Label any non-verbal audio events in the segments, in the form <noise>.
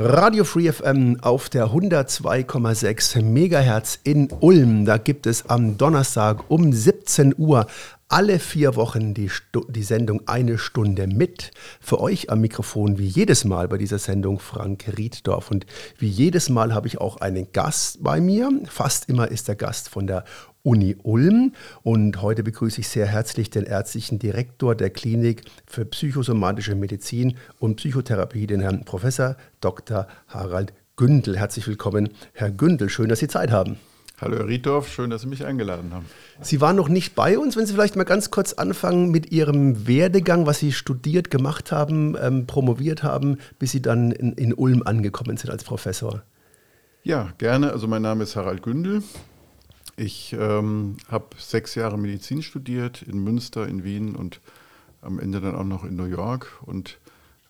Radio Free FM auf der 102,6 Megahertz in Ulm. Da gibt es am Donnerstag um 17 Uhr alle vier Wochen die, die Sendung Eine Stunde mit. Für euch am Mikrofon wie jedes Mal bei dieser Sendung Frank Rieddorf. Und wie jedes Mal habe ich auch einen Gast bei mir. Fast immer ist der Gast von der Uni Ulm. Und heute begrüße ich sehr herzlich den ärztlichen Direktor der Klinik für psychosomatische Medizin und Psychotherapie, den Herrn Professor Dr. Harald Gündel. Herzlich willkommen, Herr Gündel. Schön, dass Sie Zeit haben. Hallo Herr Riedorf, schön, dass Sie mich eingeladen haben. Sie waren noch nicht bei uns. Wenn Sie vielleicht mal ganz kurz anfangen mit Ihrem Werdegang, was Sie studiert, gemacht haben, ähm, promoviert haben, bis Sie dann in, in Ulm angekommen sind als Professor. Ja, gerne. Also mein Name ist Harald Gündel. Ich ähm, habe sechs Jahre Medizin studiert in Münster, in Wien und am Ende dann auch noch in New York und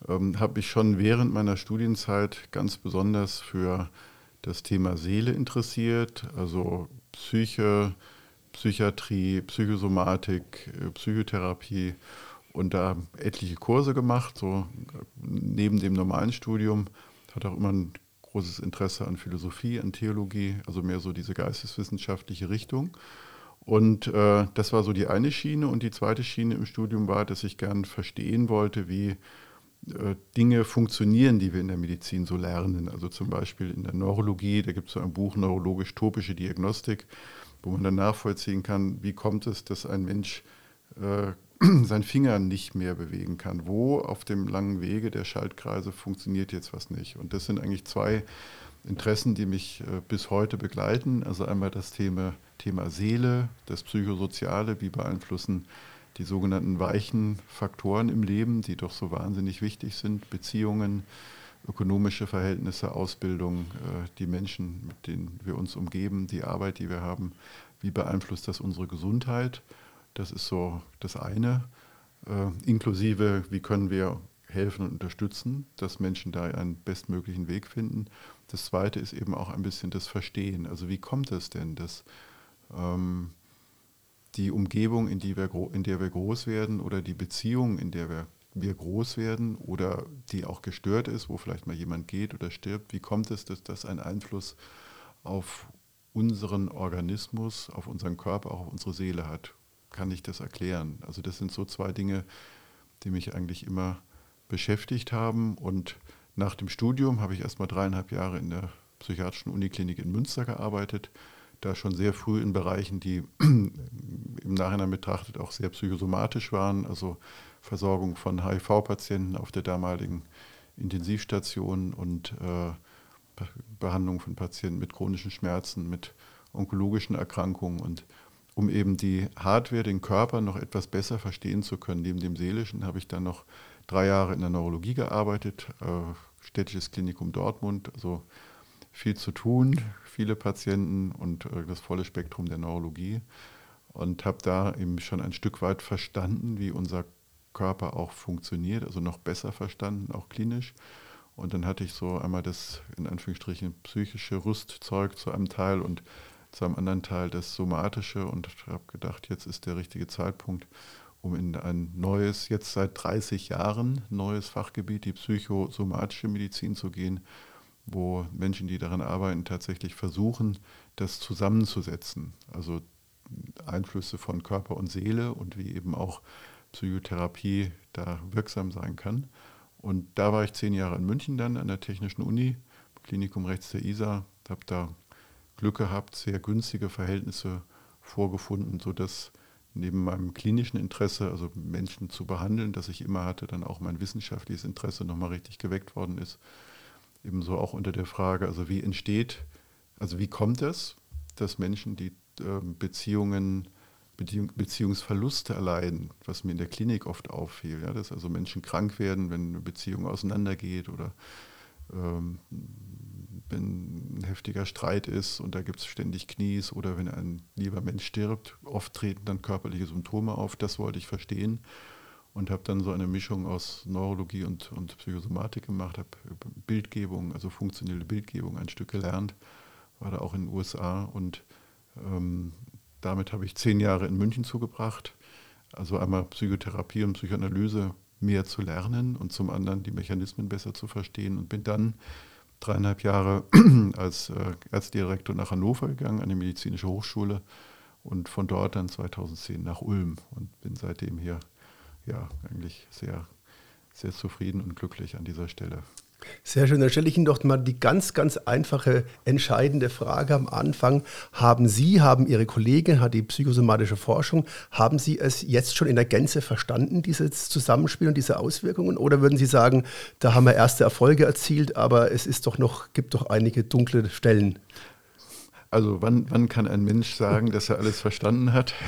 ähm, habe mich schon während meiner Studienzeit ganz besonders für das Thema Seele interessiert, also Psyche, Psychiatrie, Psychosomatik, äh, Psychotherapie und da etliche Kurse gemacht, so neben dem normalen Studium. Hat auch immer ein großes Interesse an Philosophie, an Theologie, also mehr so diese geisteswissenschaftliche Richtung. Und äh, das war so die eine Schiene. Und die zweite Schiene im Studium war, dass ich gern verstehen wollte, wie äh, Dinge funktionieren, die wir in der Medizin so lernen. Also zum Beispiel in der Neurologie, da gibt es so ein Buch Neurologisch-topische Diagnostik, wo man dann nachvollziehen kann, wie kommt es, dass ein Mensch äh, <clears throat> seinen Finger nicht mehr bewegen kann. Wo auf dem langen Wege der Schaltkreise funktioniert jetzt was nicht? Und das sind eigentlich zwei Interessen, die mich äh, bis heute begleiten. Also einmal das Thema, Thema Seele, das Psychosoziale, wie beeinflussen die sogenannten weichen Faktoren im Leben, die doch so wahnsinnig wichtig sind, Beziehungen, ökonomische Verhältnisse, Ausbildung, äh, die Menschen, mit denen wir uns umgeben, die Arbeit, die wir haben, wie beeinflusst das unsere Gesundheit? Das ist so das eine. Äh, inklusive, wie können wir helfen und unterstützen, dass Menschen da einen bestmöglichen Weg finden. Das zweite ist eben auch ein bisschen das Verstehen. Also wie kommt es denn, dass ähm, die Umgebung, in, die wir, in der wir groß werden oder die Beziehung, in der wir, wir groß werden oder die auch gestört ist, wo vielleicht mal jemand geht oder stirbt, wie kommt es, dass das einen Einfluss auf unseren Organismus, auf unseren Körper, auch auf unsere Seele hat? Kann ich das erklären? Also das sind so zwei Dinge, die mich eigentlich immer beschäftigt haben. Und nach dem Studium habe ich erst mal dreieinhalb Jahre in der psychiatrischen Uniklinik in Münster gearbeitet. Da schon sehr früh in Bereichen, die <clears throat> im Nachhinein betrachtet auch sehr psychosomatisch waren, also Versorgung von HIV-Patienten auf der damaligen Intensivstation und äh, Behandlung von Patienten mit chronischen Schmerzen, mit onkologischen Erkrankungen und um eben die Hardware, den Körper noch etwas besser verstehen zu können. Neben dem Seelischen habe ich dann noch drei Jahre in der Neurologie gearbeitet, äh, städtisches Klinikum Dortmund, also viel zu tun, viele Patienten und äh, das volle Spektrum der Neurologie und habe da eben schon ein Stück weit verstanden, wie unser Körper auch funktioniert, also noch besser verstanden, auch klinisch. Und dann hatte ich so einmal das in Anführungsstrichen psychische Rüstzeug zu einem Teil und zu einem anderen Teil das Somatische und habe gedacht, jetzt ist der richtige Zeitpunkt, um in ein neues, jetzt seit 30 Jahren neues Fachgebiet, die psychosomatische Medizin zu gehen, wo Menschen, die daran arbeiten, tatsächlich versuchen, das zusammenzusetzen. Also Einflüsse von Körper und Seele und wie eben auch Psychotherapie da wirksam sein kann. Und da war ich zehn Jahre in München dann an der Technischen Uni, Klinikum rechts der ISA, habe da Glück gehabt, sehr günstige Verhältnisse vorgefunden, sodass neben meinem klinischen Interesse, also Menschen zu behandeln, das ich immer hatte, dann auch mein wissenschaftliches Interesse nochmal richtig geweckt worden ist. Ebenso auch unter der Frage, also wie entsteht, also wie kommt es, dass Menschen, die äh, Beziehungen, Beziehung, Beziehungsverluste erleiden, was mir in der Klinik oft auffiel, ja, dass also Menschen krank werden, wenn eine Beziehung auseinandergeht oder ähm, wenn ein heftiger Streit ist und da gibt es ständig Knies oder wenn ein lieber Mensch stirbt, oft treten dann körperliche Symptome auf. Das wollte ich verstehen und habe dann so eine Mischung aus Neurologie und, und Psychosomatik gemacht, habe Bildgebung, also funktionelle Bildgebung ein Stück gelernt, war da auch in den USA und ähm, damit habe ich zehn Jahre in München zugebracht. Also einmal Psychotherapie und Psychoanalyse mehr zu lernen und zum anderen die Mechanismen besser zu verstehen und bin dann dreieinhalb Jahre <clears throat> als äh, Ärztedirektor nach Hannover gegangen, an die Medizinische Hochschule und von dort dann 2010 nach Ulm und bin seitdem hier ja eigentlich sehr, sehr zufrieden und glücklich an dieser Stelle. Sehr schön. Dann stelle ich Ihnen doch mal die ganz, ganz einfache, entscheidende Frage am Anfang. Haben Sie, haben Ihre Kollegin, hat die psychosomatische Forschung, haben Sie es jetzt schon in der Gänze verstanden, dieses Zusammenspiel und diese Auswirkungen? Oder würden Sie sagen, da haben wir erste Erfolge erzielt, aber es ist doch noch, gibt doch einige dunkle Stellen? Also wann, wann kann ein Mensch sagen, dass er alles verstanden hat? <laughs>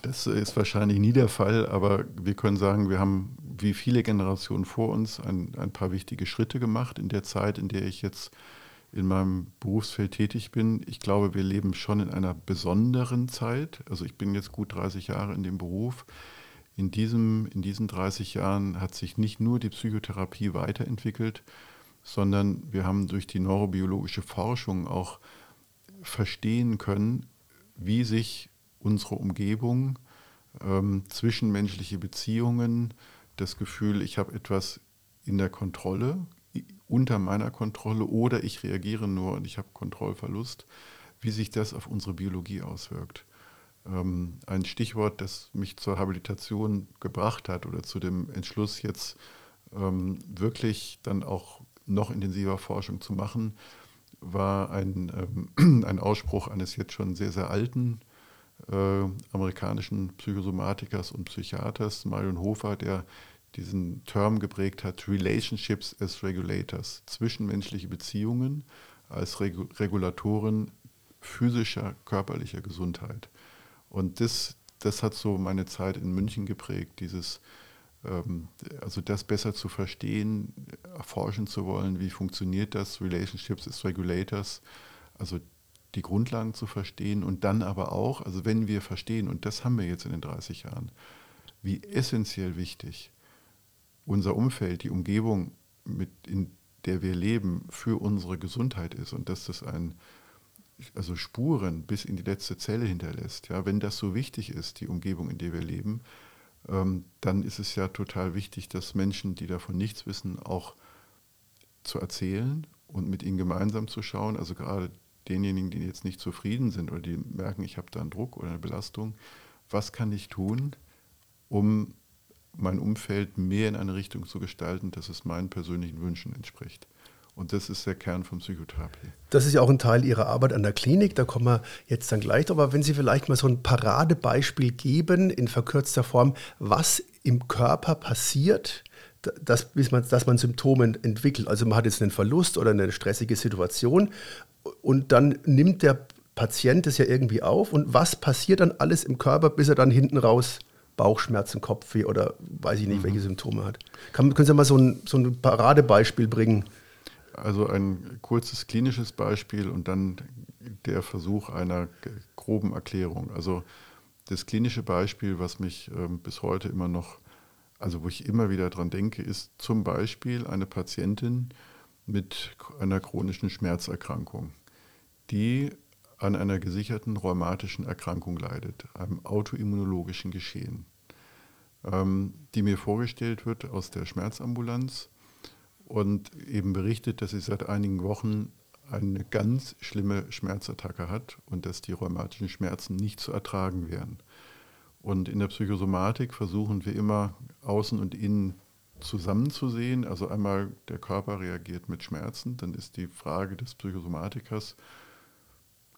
Das ist wahrscheinlich nie der Fall, aber wir können sagen, wir haben wie viele Generationen vor uns ein, ein paar wichtige Schritte gemacht in der Zeit, in der ich jetzt in meinem Berufsfeld tätig bin. Ich glaube, wir leben schon in einer besonderen Zeit. Also ich bin jetzt gut 30 Jahre in dem Beruf. In, diesem, in diesen 30 Jahren hat sich nicht nur die Psychotherapie weiterentwickelt, sondern wir haben durch die neurobiologische Forschung auch verstehen können, wie sich unsere Umgebung, ähm, zwischenmenschliche Beziehungen, das Gefühl, ich habe etwas in der Kontrolle, unter meiner Kontrolle oder ich reagiere nur und ich habe Kontrollverlust, wie sich das auf unsere Biologie auswirkt. Ähm, ein Stichwort, das mich zur Habilitation gebracht hat oder zu dem Entschluss, jetzt ähm, wirklich dann auch noch intensiver Forschung zu machen, war ein, ähm, <clears throat> ein Ausspruch eines jetzt schon sehr, sehr alten äh, amerikanischen Psychosomatikers und Psychiaters, Marion Hofer, der diesen Term geprägt hat, Relationships as Regulators, zwischenmenschliche Beziehungen als Regu Regulatoren physischer, körperlicher Gesundheit. Und das, das hat so meine Zeit in München geprägt, dieses, also das besser zu verstehen, erforschen zu wollen, wie funktioniert das, Relationships as Regulators, also die Grundlagen zu verstehen und dann aber auch, also wenn wir verstehen, und das haben wir jetzt in den 30 Jahren, wie essentiell wichtig unser Umfeld, die Umgebung, mit, in der wir leben, für unsere Gesundheit ist und dass das ein, also Spuren bis in die letzte Zelle hinterlässt. Ja, wenn das so wichtig ist, die Umgebung, in der wir leben, ähm, dann ist es ja total wichtig, dass Menschen, die davon nichts wissen, auch zu erzählen und mit ihnen gemeinsam zu schauen. Also gerade denjenigen, die jetzt nicht zufrieden sind oder die merken, ich habe da einen Druck oder eine Belastung, was kann ich tun, um mein Umfeld mehr in eine Richtung zu gestalten, dass es meinen persönlichen Wünschen entspricht. Und das ist der Kern von Psychotherapie. Das ist ja auch ein Teil Ihrer Arbeit an der Klinik, da kommen wir jetzt dann gleich drauf. Aber wenn Sie vielleicht mal so ein Paradebeispiel geben, in verkürzter Form, was im Körper passiert, dass, man, dass man Symptome entwickelt. Also man hat jetzt einen Verlust oder eine stressige Situation und dann nimmt der Patient das ja irgendwie auf. Und was passiert dann alles im Körper, bis er dann hinten raus Bauchschmerzen, Kopfweh oder weiß ich nicht, mhm. welche Symptome hat. Kann, können Sie mal so ein, so ein Paradebeispiel bringen? Also ein kurzes klinisches Beispiel und dann der Versuch einer groben Erklärung. Also das klinische Beispiel, was mich ähm, bis heute immer noch, also wo ich immer wieder dran denke, ist zum Beispiel eine Patientin mit einer chronischen Schmerzerkrankung, die an einer gesicherten rheumatischen Erkrankung leidet, einem autoimmunologischen Geschehen, ähm, die mir vorgestellt wird aus der Schmerzambulanz und eben berichtet, dass sie seit einigen Wochen eine ganz schlimme Schmerzattacke hat und dass die rheumatischen Schmerzen nicht zu ertragen wären. Und in der Psychosomatik versuchen wir immer außen und innen zusammenzusehen. Also einmal der Körper reagiert mit Schmerzen, dann ist die Frage des Psychosomatikers,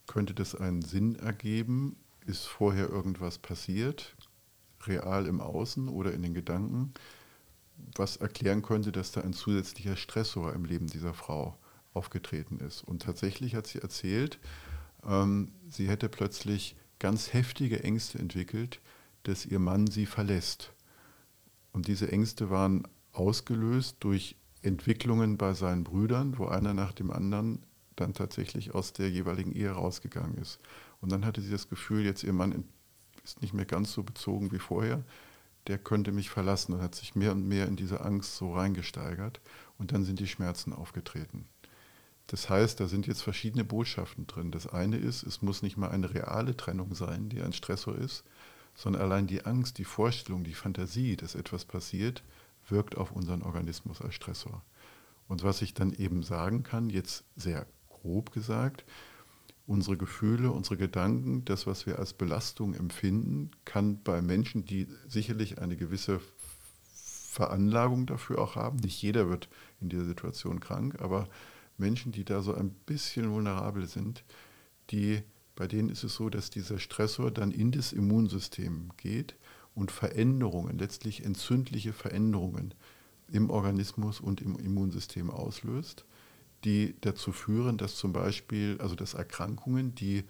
könnte das einen Sinn ergeben? Ist vorher irgendwas passiert, real im Außen oder in den Gedanken, was erklären könnte, dass da ein zusätzlicher Stressor im Leben dieser Frau aufgetreten ist? Und tatsächlich hat sie erzählt, ähm, sie hätte plötzlich ganz heftige Ängste entwickelt, dass ihr Mann sie verlässt. Und diese Ängste waren ausgelöst durch Entwicklungen bei seinen Brüdern, wo einer nach dem anderen dann tatsächlich aus der jeweiligen Ehe rausgegangen ist. Und dann hatte sie das Gefühl, jetzt ihr Mann ist nicht mehr ganz so bezogen wie vorher, der könnte mich verlassen und hat sich mehr und mehr in diese Angst so reingesteigert und dann sind die Schmerzen aufgetreten. Das heißt, da sind jetzt verschiedene Botschaften drin. Das eine ist, es muss nicht mal eine reale Trennung sein, die ein Stressor ist, sondern allein die Angst, die Vorstellung, die Fantasie, dass etwas passiert, wirkt auf unseren Organismus als Stressor. Und was ich dann eben sagen kann, jetzt sehr grob gesagt, unsere Gefühle, unsere Gedanken, das, was wir als Belastung empfinden, kann bei Menschen, die sicherlich eine gewisse Veranlagung dafür auch haben, nicht jeder wird in dieser Situation krank, aber Menschen, die da so ein bisschen vulnerabel sind, die, bei denen ist es so, dass dieser Stressor dann in das Immunsystem geht und Veränderungen, letztlich entzündliche Veränderungen im Organismus und im Immunsystem auslöst, die dazu führen, dass zum Beispiel, also dass Erkrankungen, die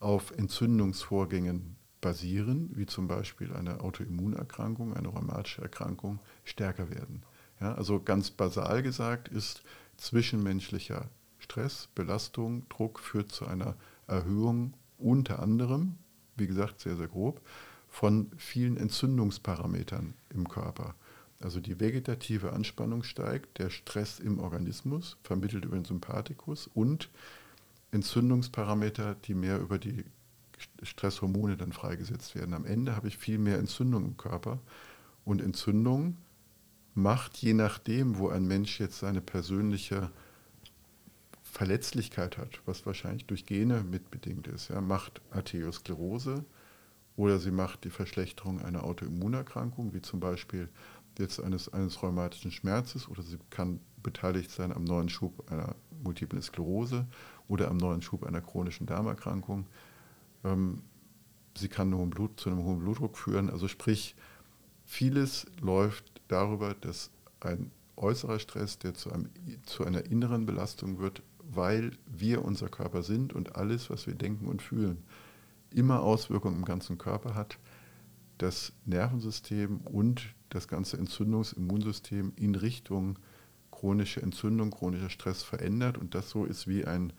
auf Entzündungsvorgängen basieren, wie zum Beispiel eine Autoimmunerkrankung, eine rheumatische Erkrankung, stärker werden. Ja, also ganz basal gesagt ist zwischenmenschlicher Stress, Belastung, Druck führt zu einer Erhöhung unter anderem, wie gesagt sehr, sehr grob, von vielen Entzündungsparametern im Körper. Also die vegetative Anspannung steigt, der Stress im Organismus, vermittelt über den Sympathikus und Entzündungsparameter, die mehr über die Stresshormone dann freigesetzt werden. Am Ende habe ich viel mehr Entzündung im Körper und Entzündung macht, je nachdem, wo ein Mensch jetzt seine persönliche Verletzlichkeit hat, was wahrscheinlich durch Gene mitbedingt ist, ja, macht Arteriosklerose oder sie macht die Verschlechterung einer Autoimmunerkrankung, wie zum Beispiel jetzt eines, eines rheumatischen Schmerzes oder sie kann beteiligt sein am neuen Schub einer multiplen Sklerose oder am neuen Schub einer chronischen Darmerkrankung. Ähm, sie kann hohen Blut, zu einem hohen Blutdruck führen. Also sprich, vieles läuft darüber, dass ein äußerer Stress, der zu, einem, zu einer inneren Belastung wird, weil wir unser Körper sind und alles, was wir denken und fühlen, immer Auswirkungen im ganzen Körper hat, das Nervensystem und das ganze Entzündungsimmunsystem in Richtung chronische Entzündung, chronischer Stress verändert und das so ist wie ein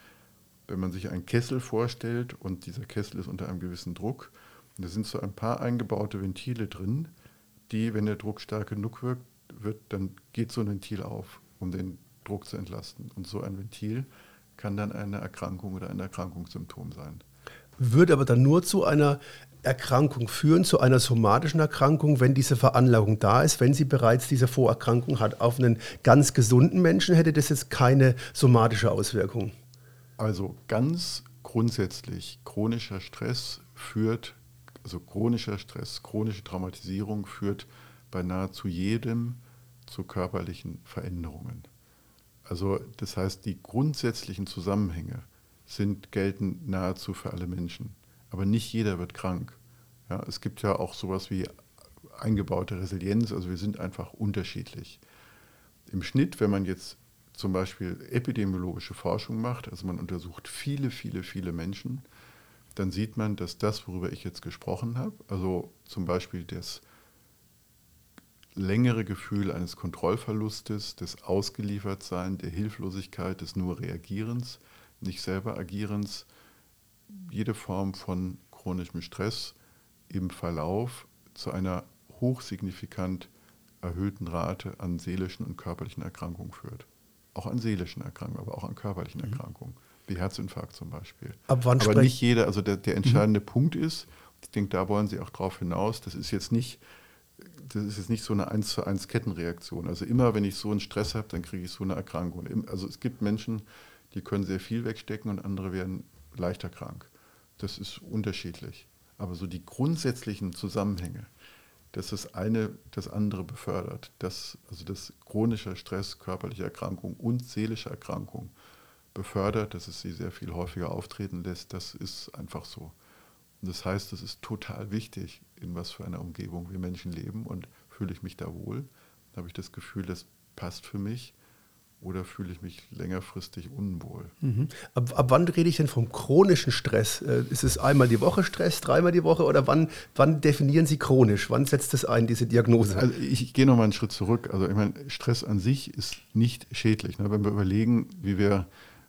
wenn man sich einen Kessel vorstellt und dieser Kessel ist unter einem gewissen Druck, und da sind so ein paar eingebaute Ventile drin, die, wenn der Druck stark genug wirkt, wird, dann geht so ein Ventil auf, um den Druck zu entlasten. Und so ein Ventil kann dann eine Erkrankung oder ein Erkrankungssymptom sein. Würde aber dann nur zu einer Erkrankung führen, zu einer somatischen Erkrankung, wenn diese Veranlagung da ist, wenn sie bereits diese Vorerkrankung hat. Auf einen ganz gesunden Menschen hätte das jetzt keine somatische Auswirkung. Also ganz grundsätzlich, chronischer Stress führt, also chronischer Stress, chronische Traumatisierung führt bei nahezu jedem zu körperlichen Veränderungen. Also das heißt, die grundsätzlichen Zusammenhänge sind, gelten nahezu für alle Menschen. Aber nicht jeder wird krank. Ja, es gibt ja auch sowas wie eingebaute Resilienz, also wir sind einfach unterschiedlich. Im Schnitt, wenn man jetzt zum Beispiel epidemiologische Forschung macht, also man untersucht viele, viele, viele Menschen, dann sieht man, dass das, worüber ich jetzt gesprochen habe, also zum Beispiel das längere Gefühl eines Kontrollverlustes, des Ausgeliefertsein, der Hilflosigkeit, des nur Reagierens, nicht selber Agierens, jede Form von chronischem Stress im Verlauf zu einer hochsignifikant erhöhten Rate an seelischen und körperlichen Erkrankungen führt auch an seelischen Erkrankungen, aber auch an körperlichen mhm. Erkrankungen, wie Herzinfarkt zum Beispiel. Ab wann aber nicht jeder, also der, der entscheidende mhm. Punkt ist, ich denke, da wollen Sie auch drauf hinaus, das ist jetzt nicht, das ist jetzt nicht so eine 1 zu 1 Kettenreaktion. Also immer, wenn ich so einen Stress habe, dann kriege ich so eine Erkrankung. Also es gibt Menschen, die können sehr viel wegstecken und andere werden leichter krank. Das ist unterschiedlich. Aber so die grundsätzlichen Zusammenhänge, dass das eine das andere befördert. Das, also das chronische Stress, körperliche Erkrankung und seelische Erkrankung befördert, dass es sie sehr viel häufiger auftreten lässt, das ist einfach so. Und das heißt, es ist total wichtig, in was für einer Umgebung wir Menschen leben und fühle ich mich da wohl, habe ich das Gefühl, das passt für mich oder fühle ich mich längerfristig unwohl. Mhm. Ab, ab, wann rede ich denn vom chronischen Stress? Äh, ist es einmal die Woche Stress, dreimal die Woche oder wann, wann definieren Sie chronisch? Wann setzt das ein, diese Diagnose? Also ich, gehe noch mal einen Schritt zurück. Also ich meine, Stress an sich ist nicht schädlich. Ne? Wenn wir überlegen, wie wir,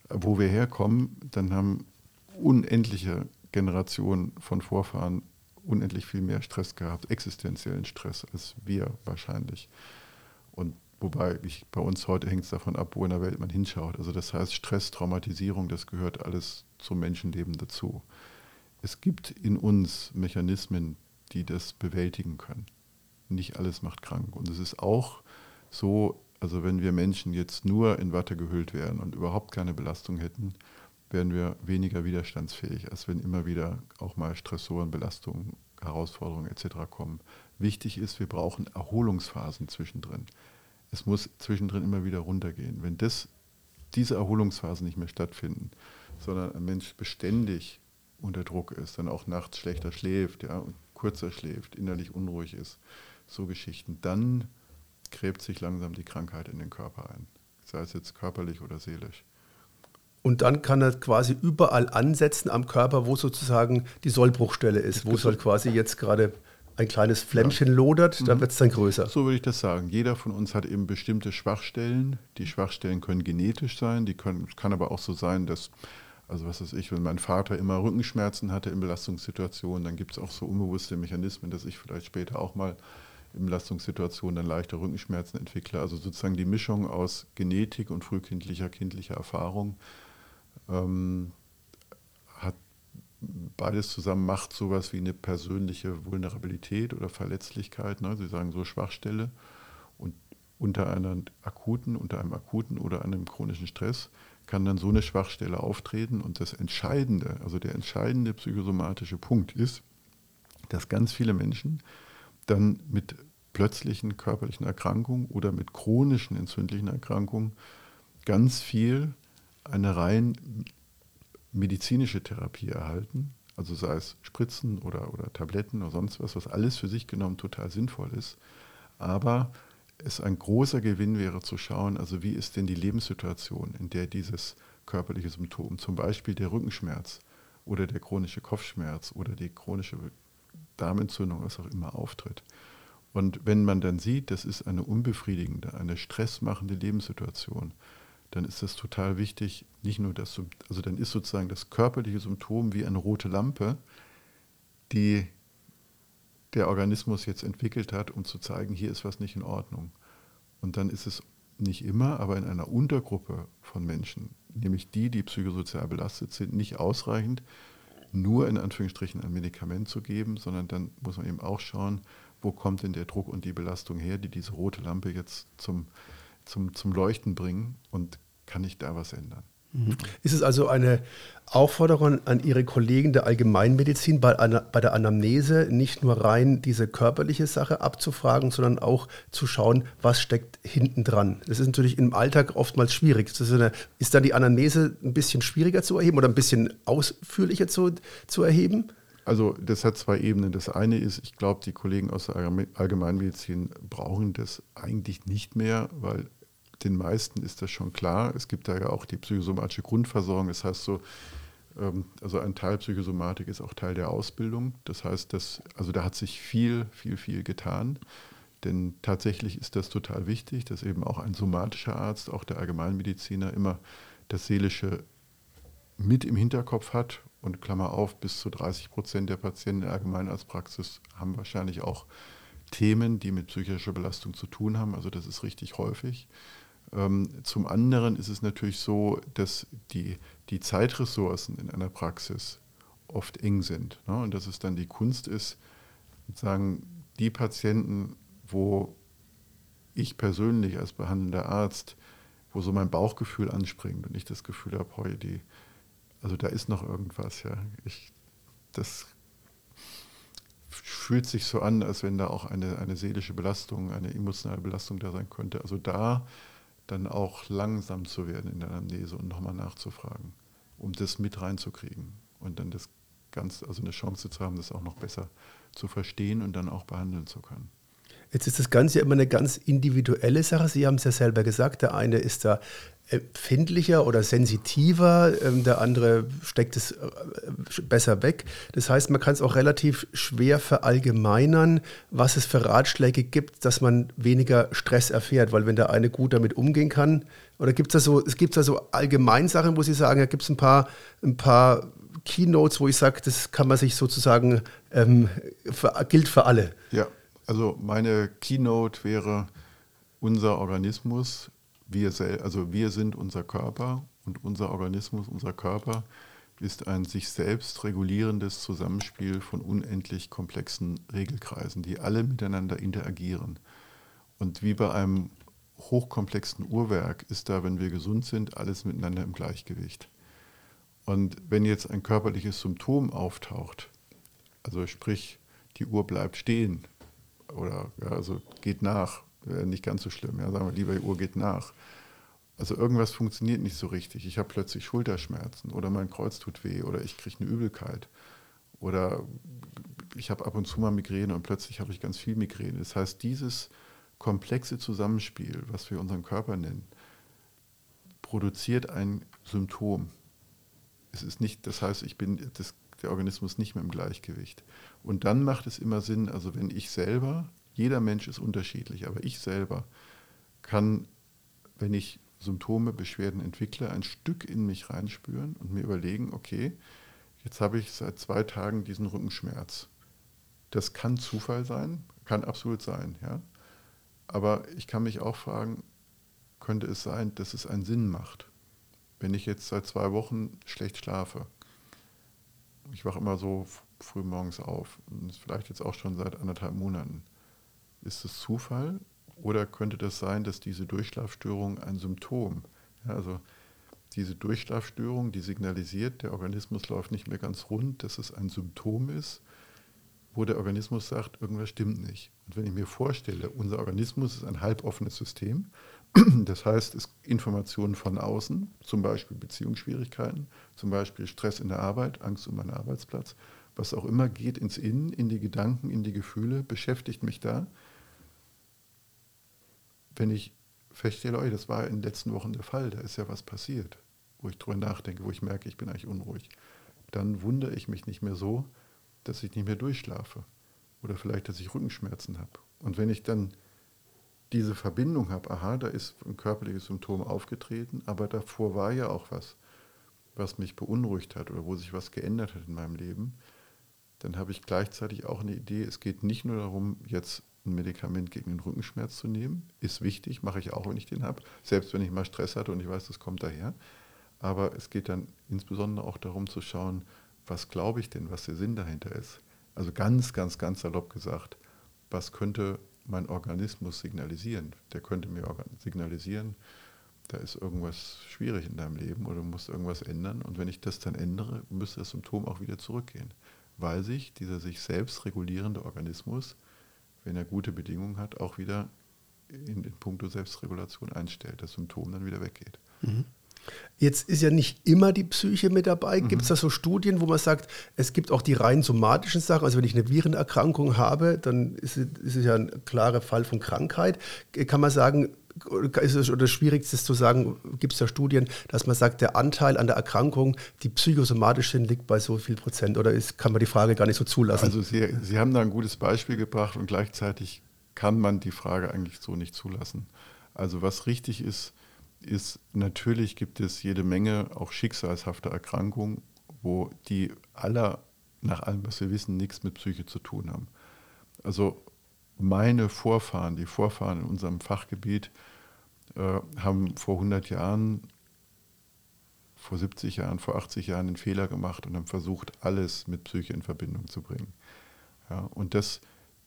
wo wir herkommen, dann haben unendliche Generationen von Vorfahren unendlich viel mehr Stress gehabt, existenziellen Stress als wir wahrscheinlich. Und Wobei ich, bei uns heute hängt es davon ab, wo in der Welt man hinschaut. Also das heißt, Stress, Traumatisierung, das gehört alles zum Menschenleben dazu. Es gibt in uns Mechanismen, die das bewältigen können. Nicht alles macht krank. Und es ist auch so, Also wenn wir Menschen jetzt nur in Watte gehüllt wären und überhaupt keine Belastung hätten, wären wir weniger widerstandsfähig, als wenn immer wieder auch mal Stressoren, Belastungen, Herausforderungen etc. kommen. Wichtig ist, wir brauchen Erholungsphasen zwischendrin. Es muss zwischendrin immer wieder runtergehen. Wenn das, diese Erholungsphasen nicht mehr stattfinden, sondern ein Mensch beständig unter Druck ist, dann auch nachts schlechter schläft, ja, kurzer schläft, innerlich unruhig ist, so Geschichten, dann gräbt sich langsam die Krankheit in den Körper ein, sei es jetzt körperlich oder seelisch. Und dann kann er quasi überall ansetzen am Körper, wo sozusagen die Sollbruchstelle ist, wo es halt quasi jetzt gerade ein kleines Flämmchen ja. lodert, dann mhm. wird es dann größer. So würde ich das sagen. Jeder von uns hat eben bestimmte Schwachstellen. Die Schwachstellen können genetisch sein, die können, kann aber auch so sein, dass, also was weiß ich, wenn mein Vater immer Rückenschmerzen hatte in Belastungssituationen, dann gibt es auch so unbewusste Mechanismen, dass ich vielleicht später auch mal in Belastungssituationen dann leichte Rückenschmerzen entwickle. Also sozusagen die Mischung aus Genetik und frühkindlicher, kindlicher Erfahrung ähm, beides zusammen macht sowas wie eine persönliche Vulnerabilität oder Verletzlichkeit. Ne? Sie sagen so Schwachstelle und unter einer akuten, unter einem akuten oder einem chronischen Stress kann dann so eine Schwachstelle auftreten und das Entscheidende, also der entscheidende psychosomatische Punkt ist, dass ganz viele Menschen dann mit plötzlichen körperlichen Erkrankungen oder mit chronischen entzündlichen Erkrankungen ganz viel eine rein medizinische Therapie erhalten, also sei es Spritzen oder, oder Tabletten oder sonst was, was alles für sich genommen total sinnvoll ist. Aber es ein großer Gewinn wäre zu schauen, also wie ist denn die Lebenssituation, in der dieses körperliche Symptom, zum Beispiel der Rückenschmerz oder der chronische Kopfschmerz oder die chronische Darmentzündung, was auch immer auftritt. Und wenn man dann sieht, das ist eine unbefriedigende, eine stressmachende Lebenssituation, dann ist das total wichtig, nicht nur das, also dann ist sozusagen das körperliche Symptom wie eine rote Lampe, die der Organismus jetzt entwickelt hat, um zu zeigen, hier ist was nicht in Ordnung. Und dann ist es nicht immer, aber in einer Untergruppe von Menschen, nämlich die, die psychosozial belastet sind, nicht ausreichend, nur in Anführungsstrichen ein Medikament zu geben, sondern dann muss man eben auch schauen, wo kommt denn der Druck und die Belastung her, die diese rote Lampe jetzt zum, zum, zum Leuchten bringen und kann ich da was ändern. Mhm. Ist es also eine Aufforderung an Ihre Kollegen der Allgemeinmedizin, bei, bei der Anamnese nicht nur rein diese körperliche Sache abzufragen, sondern auch zu schauen, was steckt hinten dran? Das ist natürlich im Alltag oftmals schwierig. Ist, eine, ist dann die Anamnese ein bisschen schwieriger zu erheben oder ein bisschen ausführlicher zu, zu erheben? Also das hat zwei Ebenen. Das eine ist, ich glaube, die Kollegen aus der Allgemeinmedizin brauchen das eigentlich nicht mehr, weil den meisten ist das schon klar. Es gibt da ja auch die psychosomatische Grundversorgung. Das heißt so, ähm, also ein Teil Psychosomatik ist auch Teil der Ausbildung. Das heißt, dass, also da hat sich viel, viel, viel getan. Denn tatsächlich ist das total wichtig, dass eben auch ein somatischer Arzt, auch der Allgemeinmediziner, immer das Seelische mit im Hinterkopf hat. Und Klammer auf, bis zu 30 Prozent der Patienten in der Allgemeinarztpraxis haben wahrscheinlich auch Themen, die mit psychischer Belastung zu tun haben. Also das ist richtig häufig. Ähm, zum anderen ist es natürlich so, dass die, die Zeitressourcen in einer Praxis oft eng sind. Ne? Und dass es dann die Kunst ist, sagen, die Patienten, wo ich persönlich als behandelnder Arzt, wo so mein Bauchgefühl anspringt und ich das Gefühl habe, heute die, also da ist noch irgendwas, ja. Ich, das fühlt sich so an, als wenn da auch eine, eine seelische Belastung, eine emotionale Belastung da sein könnte. Also da dann auch langsam zu werden in der Anamnese und nochmal nachzufragen, um das mit reinzukriegen und dann das ganz, also eine Chance zu haben, das auch noch besser zu verstehen und dann auch behandeln zu können. Jetzt ist das Ganze ja immer eine ganz individuelle Sache. Sie haben es ja selber gesagt, der eine ist da empfindlicher oder sensitiver, ähm, der andere steckt es äh, besser weg. Das heißt, man kann es auch relativ schwer verallgemeinern, was es für Ratschläge gibt, dass man weniger Stress erfährt, weil wenn der eine gut damit umgehen kann, oder gibt es da so, es gibt da so Allgemeinsachen, wo Sie sagen, da gibt es ein paar, ein paar Keynotes, wo ich sage, das kann man sich sozusagen, ähm, für, gilt für alle. Ja, also meine Keynote wäre, unser Organismus wir, also wir sind unser Körper und unser Organismus, unser Körper ist ein sich selbst regulierendes Zusammenspiel von unendlich komplexen Regelkreisen, die alle miteinander interagieren. Und wie bei einem hochkomplexen Uhrwerk ist da, wenn wir gesund sind, alles miteinander im Gleichgewicht. Und wenn jetzt ein körperliches Symptom auftaucht, also sprich, die Uhr bleibt stehen oder ja, also geht nach, wäre nicht ganz so schlimm, ja, sagen wir lieber, die Uhr geht nach. Also irgendwas funktioniert nicht so richtig. Ich habe plötzlich Schulterschmerzen oder mein Kreuz tut weh oder ich kriege eine Übelkeit oder ich habe ab und zu mal Migräne und plötzlich habe ich ganz viel Migräne. Das heißt, dieses komplexe Zusammenspiel, was wir unseren Körper nennen, produziert ein Symptom. Es ist nicht, das heißt, ich bin das, der Organismus nicht mehr im Gleichgewicht. Und dann macht es immer Sinn, also wenn ich selber, jeder Mensch ist unterschiedlich, aber ich selber kann, wenn ich Symptome, Beschwerden entwickle, ein Stück in mich reinspüren und mir überlegen, okay, jetzt habe ich seit zwei Tagen diesen Rückenschmerz. Das kann Zufall sein, kann absolut sein, ja. Aber ich kann mich auch fragen, könnte es sein, dass es einen Sinn macht, wenn ich jetzt seit zwei Wochen schlecht schlafe? Ich wache immer so früh morgens auf und vielleicht jetzt auch schon seit anderthalb Monaten. Ist es Zufall oder könnte das sein, dass diese Durchschlafstörung ein Symptom, ja, also diese Durchschlafstörung, die signalisiert, der Organismus läuft nicht mehr ganz rund, dass es ein Symptom ist, wo der Organismus sagt, irgendwas stimmt nicht. Und wenn ich mir vorstelle, unser Organismus ist ein halboffenes System, <clears throat> das heißt, es Informationen von außen, zum Beispiel Beziehungsschwierigkeiten, zum Beispiel Stress in der Arbeit, Angst um meinen Arbeitsplatz, was auch immer geht ins Innen, in die Gedanken, in die Gefühle, beschäftigt mich da. Wenn ich feststelle, oh, das war in den letzten Wochen der Fall, da ist ja was passiert, wo ich drüber nachdenke, wo ich merke, ich bin eigentlich unruhig, dann wundere ich mich nicht mehr so, dass ich nicht mehr durchschlafe oder vielleicht, dass ich Rückenschmerzen habe. Und wenn ich dann diese Verbindung habe, aha, da ist ein körperliches Symptom aufgetreten, aber davor war ja auch was, was mich beunruhigt hat oder wo sich was geändert hat in meinem Leben, dann habe ich gleichzeitig auch eine Idee, es geht nicht nur darum, jetzt ein Medikament gegen den Rückenschmerz zu nehmen, ist wichtig, mache ich auch, wenn ich den habe, selbst wenn ich mal Stress hatte und ich weiß, das kommt daher. Aber es geht dann insbesondere auch darum zu schauen, was glaube ich denn, was der Sinn dahinter ist. Also ganz, ganz, ganz salopp gesagt, was könnte mein Organismus signalisieren? Der könnte mir signalisieren, da ist irgendwas schwierig in deinem Leben oder du musst irgendwas ändern. Und wenn ich das dann ändere, müsste das Symptom auch wieder zurückgehen, weil sich dieser sich selbst regulierende Organismus, wenn er gute Bedingungen hat, auch wieder in, in puncto Selbstregulation einstellt, das Symptom dann wieder weggeht. Mhm. Jetzt ist ja nicht immer die Psyche mit dabei. Mhm. Gibt es da so Studien, wo man sagt, es gibt auch die rein somatischen Sachen? Also wenn ich eine Virenerkrankung habe, dann ist es, ist es ja ein klarer Fall von Krankheit. Kann man sagen, ist es oder schwierig ist zu sagen, gibt es da Studien, dass man sagt, der Anteil an der Erkrankung, die psychosomatisch sind, liegt bei so viel Prozent oder ist, kann man die Frage gar nicht so zulassen? Also Sie, Sie haben da ein gutes Beispiel gebracht und gleichzeitig kann man die Frage eigentlich so nicht zulassen. Also was richtig ist, ist, natürlich gibt es jede Menge auch schicksalshafte Erkrankungen, wo die aller, nach allem, was wir wissen, nichts mit Psyche zu tun haben. Also meine Vorfahren, die Vorfahren in unserem Fachgebiet, äh, haben vor 100 Jahren, vor 70 Jahren, vor 80 Jahren einen Fehler gemacht und haben versucht, alles mit Psyche in Verbindung zu bringen. Ja, und das,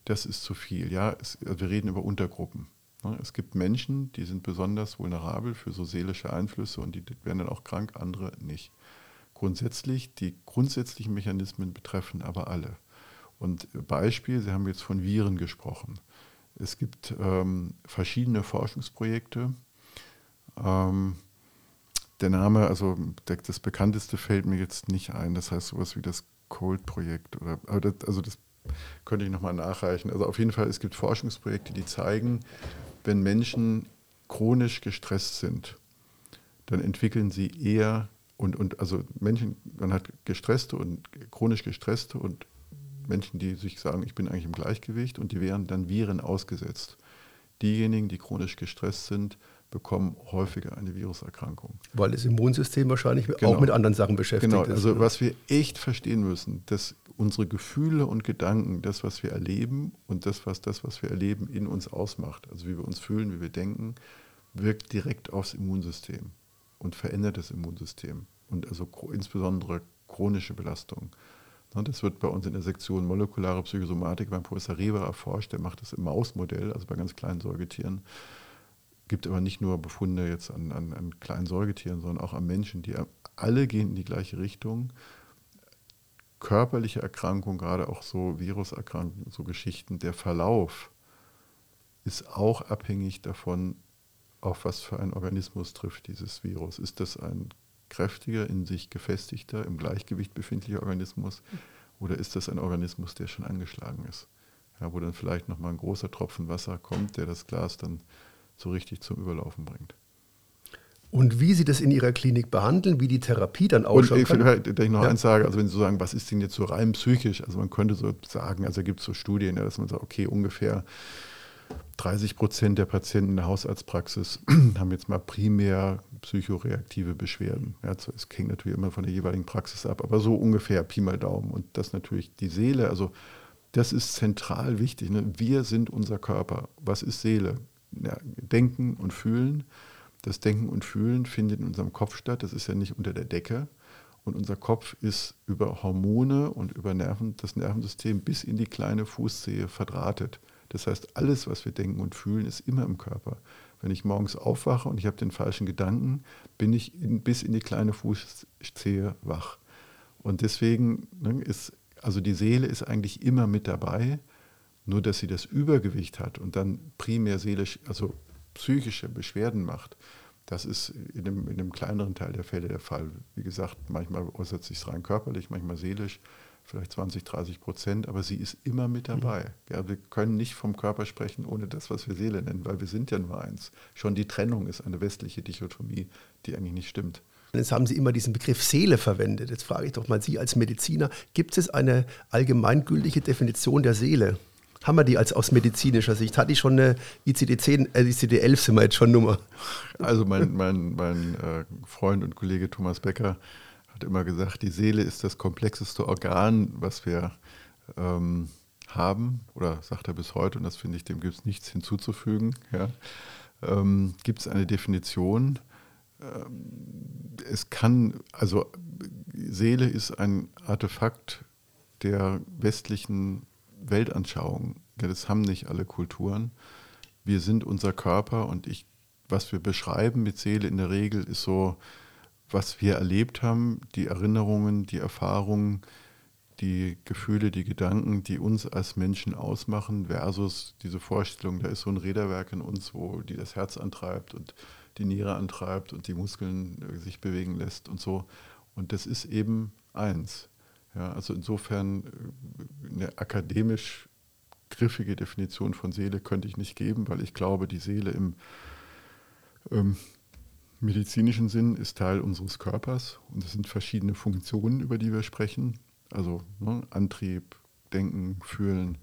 das ist zu viel. Ja, es, wir reden über Untergruppen. Ne, es gibt Menschen, die sind besonders vulnerabel für so seelische Einflüsse und die werden dann auch krank, andere nicht. Grundsätzlich, die grundsätzlichen Mechanismen betreffen aber alle. Und Beispiel, Sie haben jetzt von Viren gesprochen. Es gibt ähm, verschiedene Forschungsprojekte. Ähm, der Name, also das bekannteste fällt mir jetzt nicht ein. Das heißt sowas wie das Cold-Projekt. also das könnte ich nochmal nachreichen. Also auf jeden Fall, es gibt Forschungsprojekte, die zeigen, wenn Menschen chronisch gestresst sind, dann entwickeln sie eher und, und also Menschen, man hat gestresste und chronisch gestresste und Menschen, die sich sagen, ich bin eigentlich im Gleichgewicht und die wären dann Viren ausgesetzt. Diejenigen, die chronisch gestresst sind, bekommen häufiger eine Viruserkrankung. Weil das Immunsystem wahrscheinlich genau. auch mit anderen Sachen beschäftigt genau. ist. Genau, also was wir echt verstehen müssen, dass unsere Gefühle und Gedanken, das, was wir erleben und das, was das, was wir erleben, in uns ausmacht, also wie wir uns fühlen, wie wir denken, wirkt direkt aufs Immunsystem und verändert das Immunsystem. Und also insbesondere chronische Belastung. Ne, das wird bei uns in der Sektion molekulare Psychosomatik beim Professor Reber erforscht, der macht das im Mausmodell, also bei ganz kleinen Säugetieren gibt aber nicht nur Befunde jetzt an, an, an kleinen Säugetieren, sondern auch an Menschen, die alle gehen in die gleiche Richtung. Körperliche Erkrankungen, gerade auch so Viruserkrankungen, so Geschichten, der Verlauf ist auch abhängig davon, auf was für einen Organismus trifft dieses Virus. Ist das ein kräftiger, in sich gefestigter, im Gleichgewicht befindlicher Organismus oder ist das ein Organismus, der schon angeschlagen ist? Ja, wo dann vielleicht nochmal ein großer Tropfen Wasser kommt, der das Glas dann so richtig zum Überlaufen bringt. Und wie Sie das in Ihrer Klinik behandeln, wie die Therapie dann ausschaut. Und ich, vielleicht, ich noch ja. eins sage, also wenn Sie so sagen, was ist denn jetzt so rein psychisch? Also man könnte so sagen, also gibt es so Studien, ja, dass man sagt, okay, ungefähr 30 Prozent der Patienten in der Hausarztpraxis <clears throat> haben jetzt mal primär psychoreaktive Beschwerden. Ja, es hängt natürlich immer von der jeweiligen Praxis ab, aber so ungefähr Pi mal Daumen. Und das natürlich die Seele, also das ist zentral wichtig. Ne? Wir sind unser Körper. Was ist Seele? Ja, Denken und Fühlen. Das Denken und Fühlen findet in unserem Kopf statt. Das ist ja nicht unter der Decke. Und unser Kopf ist über Hormone und über Nerven, das Nervensystem bis in die kleine Fußzehe verdrahtet. Das heißt, alles, was wir denken und fühlen, ist immer im Körper. Wenn ich morgens aufwache und ich habe den falschen Gedanken, bin ich in, bis in die kleine Fußzehe wach. Und deswegen ne, ist, also die Seele ist eigentlich immer mit dabei, nur dass sie das Übergewicht hat und dann primär seelisch, also psychische Beschwerden macht. Das ist in einem, in einem kleineren Teil der Fälle der Fall. Wie gesagt, manchmal äußert sich es rein körperlich, manchmal seelisch vielleicht 20, 30 Prozent, aber sie ist immer mit mhm. dabei. Ja, wir können nicht vom Körper sprechen ohne das, was wir Seele nennen, weil wir sind ja nur eins. Schon die Trennung ist eine westliche Dichotomie, die eigentlich nicht stimmt. Jetzt haben Sie immer diesen Begriff Seele verwendet. Jetzt frage ich doch mal Sie als Mediziner, gibt es eine allgemeingültige Definition der Seele? Haben wir die als aus medizinischer Sicht? Hat die schon eine ICD-10, äh, ICD-11 sind wir jetzt schon Nummer? Also mein, mein, mein äh, Freund und Kollege Thomas Becker hat immer gesagt, die Seele ist das komplexeste Organ, was wir ähm, haben, oder sagt er bis heute, und das finde ich, dem gibt es nichts hinzuzufügen. Ja. Ähm, gibt es eine Definition? Ähm, es kann, also Seele ist ein Artefakt der westlichen Weltanschauung. Das haben nicht alle Kulturen. Wir sind unser Körper und ich, was wir beschreiben mit Seele in der Regel ist so, was wir erlebt haben, die Erinnerungen, die Erfahrungen, die Gefühle, die Gedanken, die uns als Menschen ausmachen, versus diese Vorstellung, da ist so ein Räderwerk in uns, wo die das Herz antreibt und die Niere antreibt und die Muskeln äh, sich bewegen lässt und so. Und das ist eben eins. Ja, also insofern äh, eine akademisch griffige Definition von Seele könnte ich nicht geben, weil ich glaube, die Seele im ähm, medizinischen Sinn ist Teil unseres Körpers und es sind verschiedene Funktionen, über die wir sprechen. Also ne, Antrieb, Denken, Fühlen,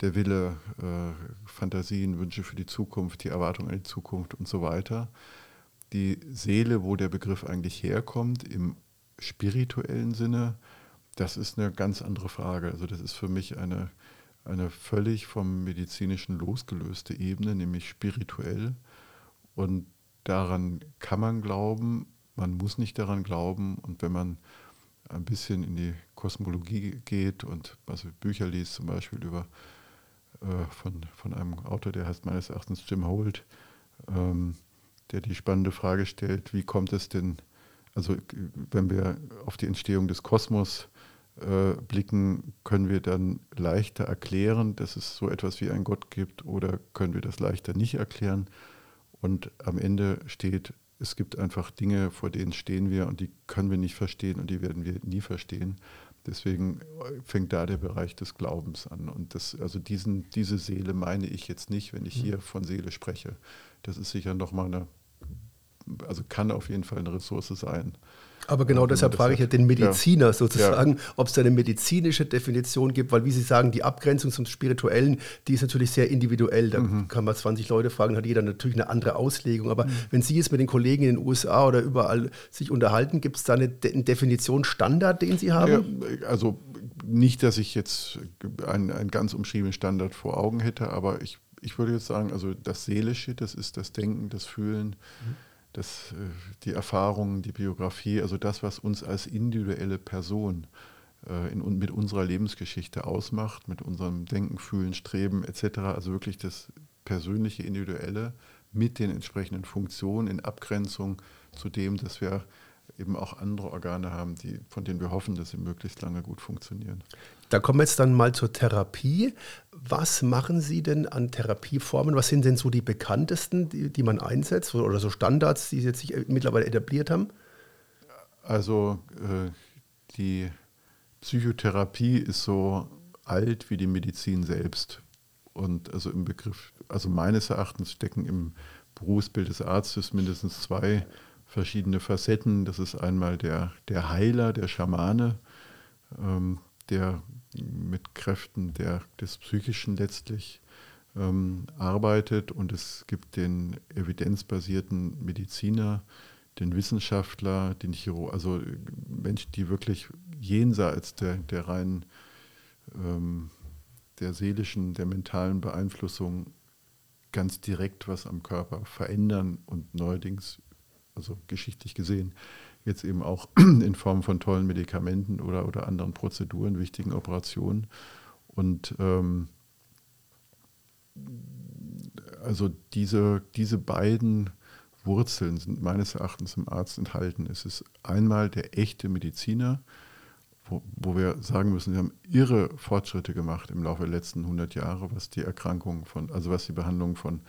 der Wille, äh, Fantasien, Wünsche für die Zukunft, die Erwartung an die Zukunft und so weiter. Die Seele, wo der Begriff eigentlich herkommt, im spirituellen Sinne, das ist eine ganz andere Frage. Also das ist für mich eine, eine völlig vom medizinischen losgelöste Ebene, nämlich spirituell. Und daran kann man glauben, man muss nicht daran glauben. Und wenn man ein bisschen in die Kosmologie geht und also Bücher liest, zum Beispiel über äh, von, von einem Autor, der heißt meines Erachtens Jim Holt, ähm, der die spannende Frage stellt, wie kommt es denn, also wenn wir auf die Entstehung des Kosmos äh, blicken, können wir dann leichter erklären, dass es so etwas wie einen Gott gibt oder können wir das leichter nicht erklären? Und am Ende steht, es gibt einfach Dinge, vor denen stehen wir und die können wir nicht verstehen und die werden wir nie verstehen. Deswegen fängt da der Bereich des Glaubens an. Und das, also diesen, diese Seele meine ich jetzt nicht, wenn ich mhm. hier von Seele spreche. Das ist sicher nochmal eine, also kann auf jeden Fall eine Ressource sein. Aber genau deshalb frage ich ja den Mediziner ja. sozusagen, ob es da eine medizinische Definition gibt, weil wie Sie sagen, die Abgrenzung zum Spirituellen, die ist natürlich sehr individuell. Da mhm. kann man 20 Leute fragen, hat jeder natürlich eine andere Auslegung. Aber mhm. wenn Sie jetzt mit den Kollegen in den USA oder überall sich unterhalten, gibt es da eine, De einen Definitionsstandard, den Sie haben? Ja, also nicht, dass ich jetzt einen, einen ganz umschriebenen Standard vor Augen hätte, aber ich, ich würde jetzt sagen, also das Seelische, das ist das Denken, das Fühlen. Mhm das, äh, die Erfahrungen, die Biografie, also das, was uns als individuelle Person äh, in, mit unserer Lebensgeschichte ausmacht, mit unserem Denken, Fühlen, Streben etc., also wirklich das persönliche, individuelle, mit den entsprechenden Funktionen in Abgrenzung zu dem, dass wir eben auch andere Organe haben, die, von denen wir hoffen, dass sie möglichst lange gut funktionieren. Da kommen wir jetzt dann mal zur Therapie. Was machen Sie denn an Therapieformen? Was sind denn so die bekanntesten, die, die man einsetzt oder so Standards, die Sie jetzt sich mittlerweile etabliert haben? Also äh, die Psychotherapie ist so alt wie die Medizin selbst. Und also im Begriff, also meines Erachtens stecken im Berufsbild des Arztes mindestens zwei verschiedene Facetten. Das ist einmal der, der Heiler, der Schamane, ähm, der mit Kräften der, des Psychischen letztlich ähm, arbeitet. Und es gibt den evidenzbasierten Mediziner, den Wissenschaftler, den Chirurg, also Menschen, die wirklich jenseits der, der reinen, ähm, der seelischen, der mentalen Beeinflussung ganz direkt was am Körper verändern und neuerdings, also geschichtlich gesehen, jetzt eben auch <clears throat> in Form von tollen Medikamenten oder, oder anderen Prozeduren, wichtigen Operationen. Und ähm, also diese, diese beiden Wurzeln sind meines Erachtens im Arzt enthalten. Es ist einmal der echte Mediziner, wo, wo, wir sagen müssen, wir haben irre Fortschritte gemacht im Laufe der letzten 100 Jahre, was die Erkrankung von, also was die Behandlung von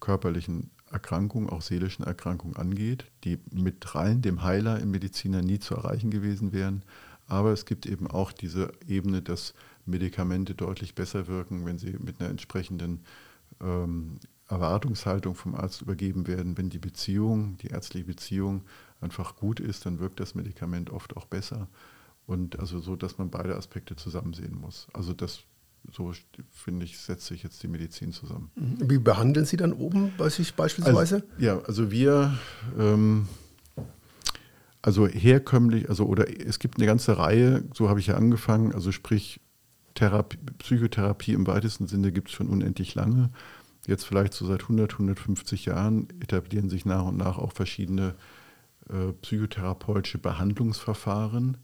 körperlichen Erkrankungen, auch seelischen Erkrankungen angeht, die mit rein dem Heiler im Mediziner nie zu erreichen gewesen wären. Aber es gibt eben auch diese Ebene, dass Medikamente deutlich besser wirken, wenn sie mit einer entsprechenden ähm, Erwartungshaltung vom Arzt übergeben werden. Wenn die Beziehung, die ärztliche Beziehung einfach gut ist, dann wirkt das Medikament oft auch besser. Und also so, dass man beide Aspekte zusammen sehen muss. Also das, so finde ich, setzt sich jetzt die Medizin zusammen. Mhm. Wie behandeln Sie dann oben beispielsweise? Also, ja, also wir, ähm, also herkömmlich, also oder es gibt eine ganze Reihe, so habe ich ja angefangen, also sprich Therapie, Psychotherapie im weitesten Sinne gibt es schon unendlich lange. Jetzt vielleicht so seit 100, 150 Jahren etablieren sich nach und nach auch verschiedene äh, psychotherapeutische Behandlungsverfahren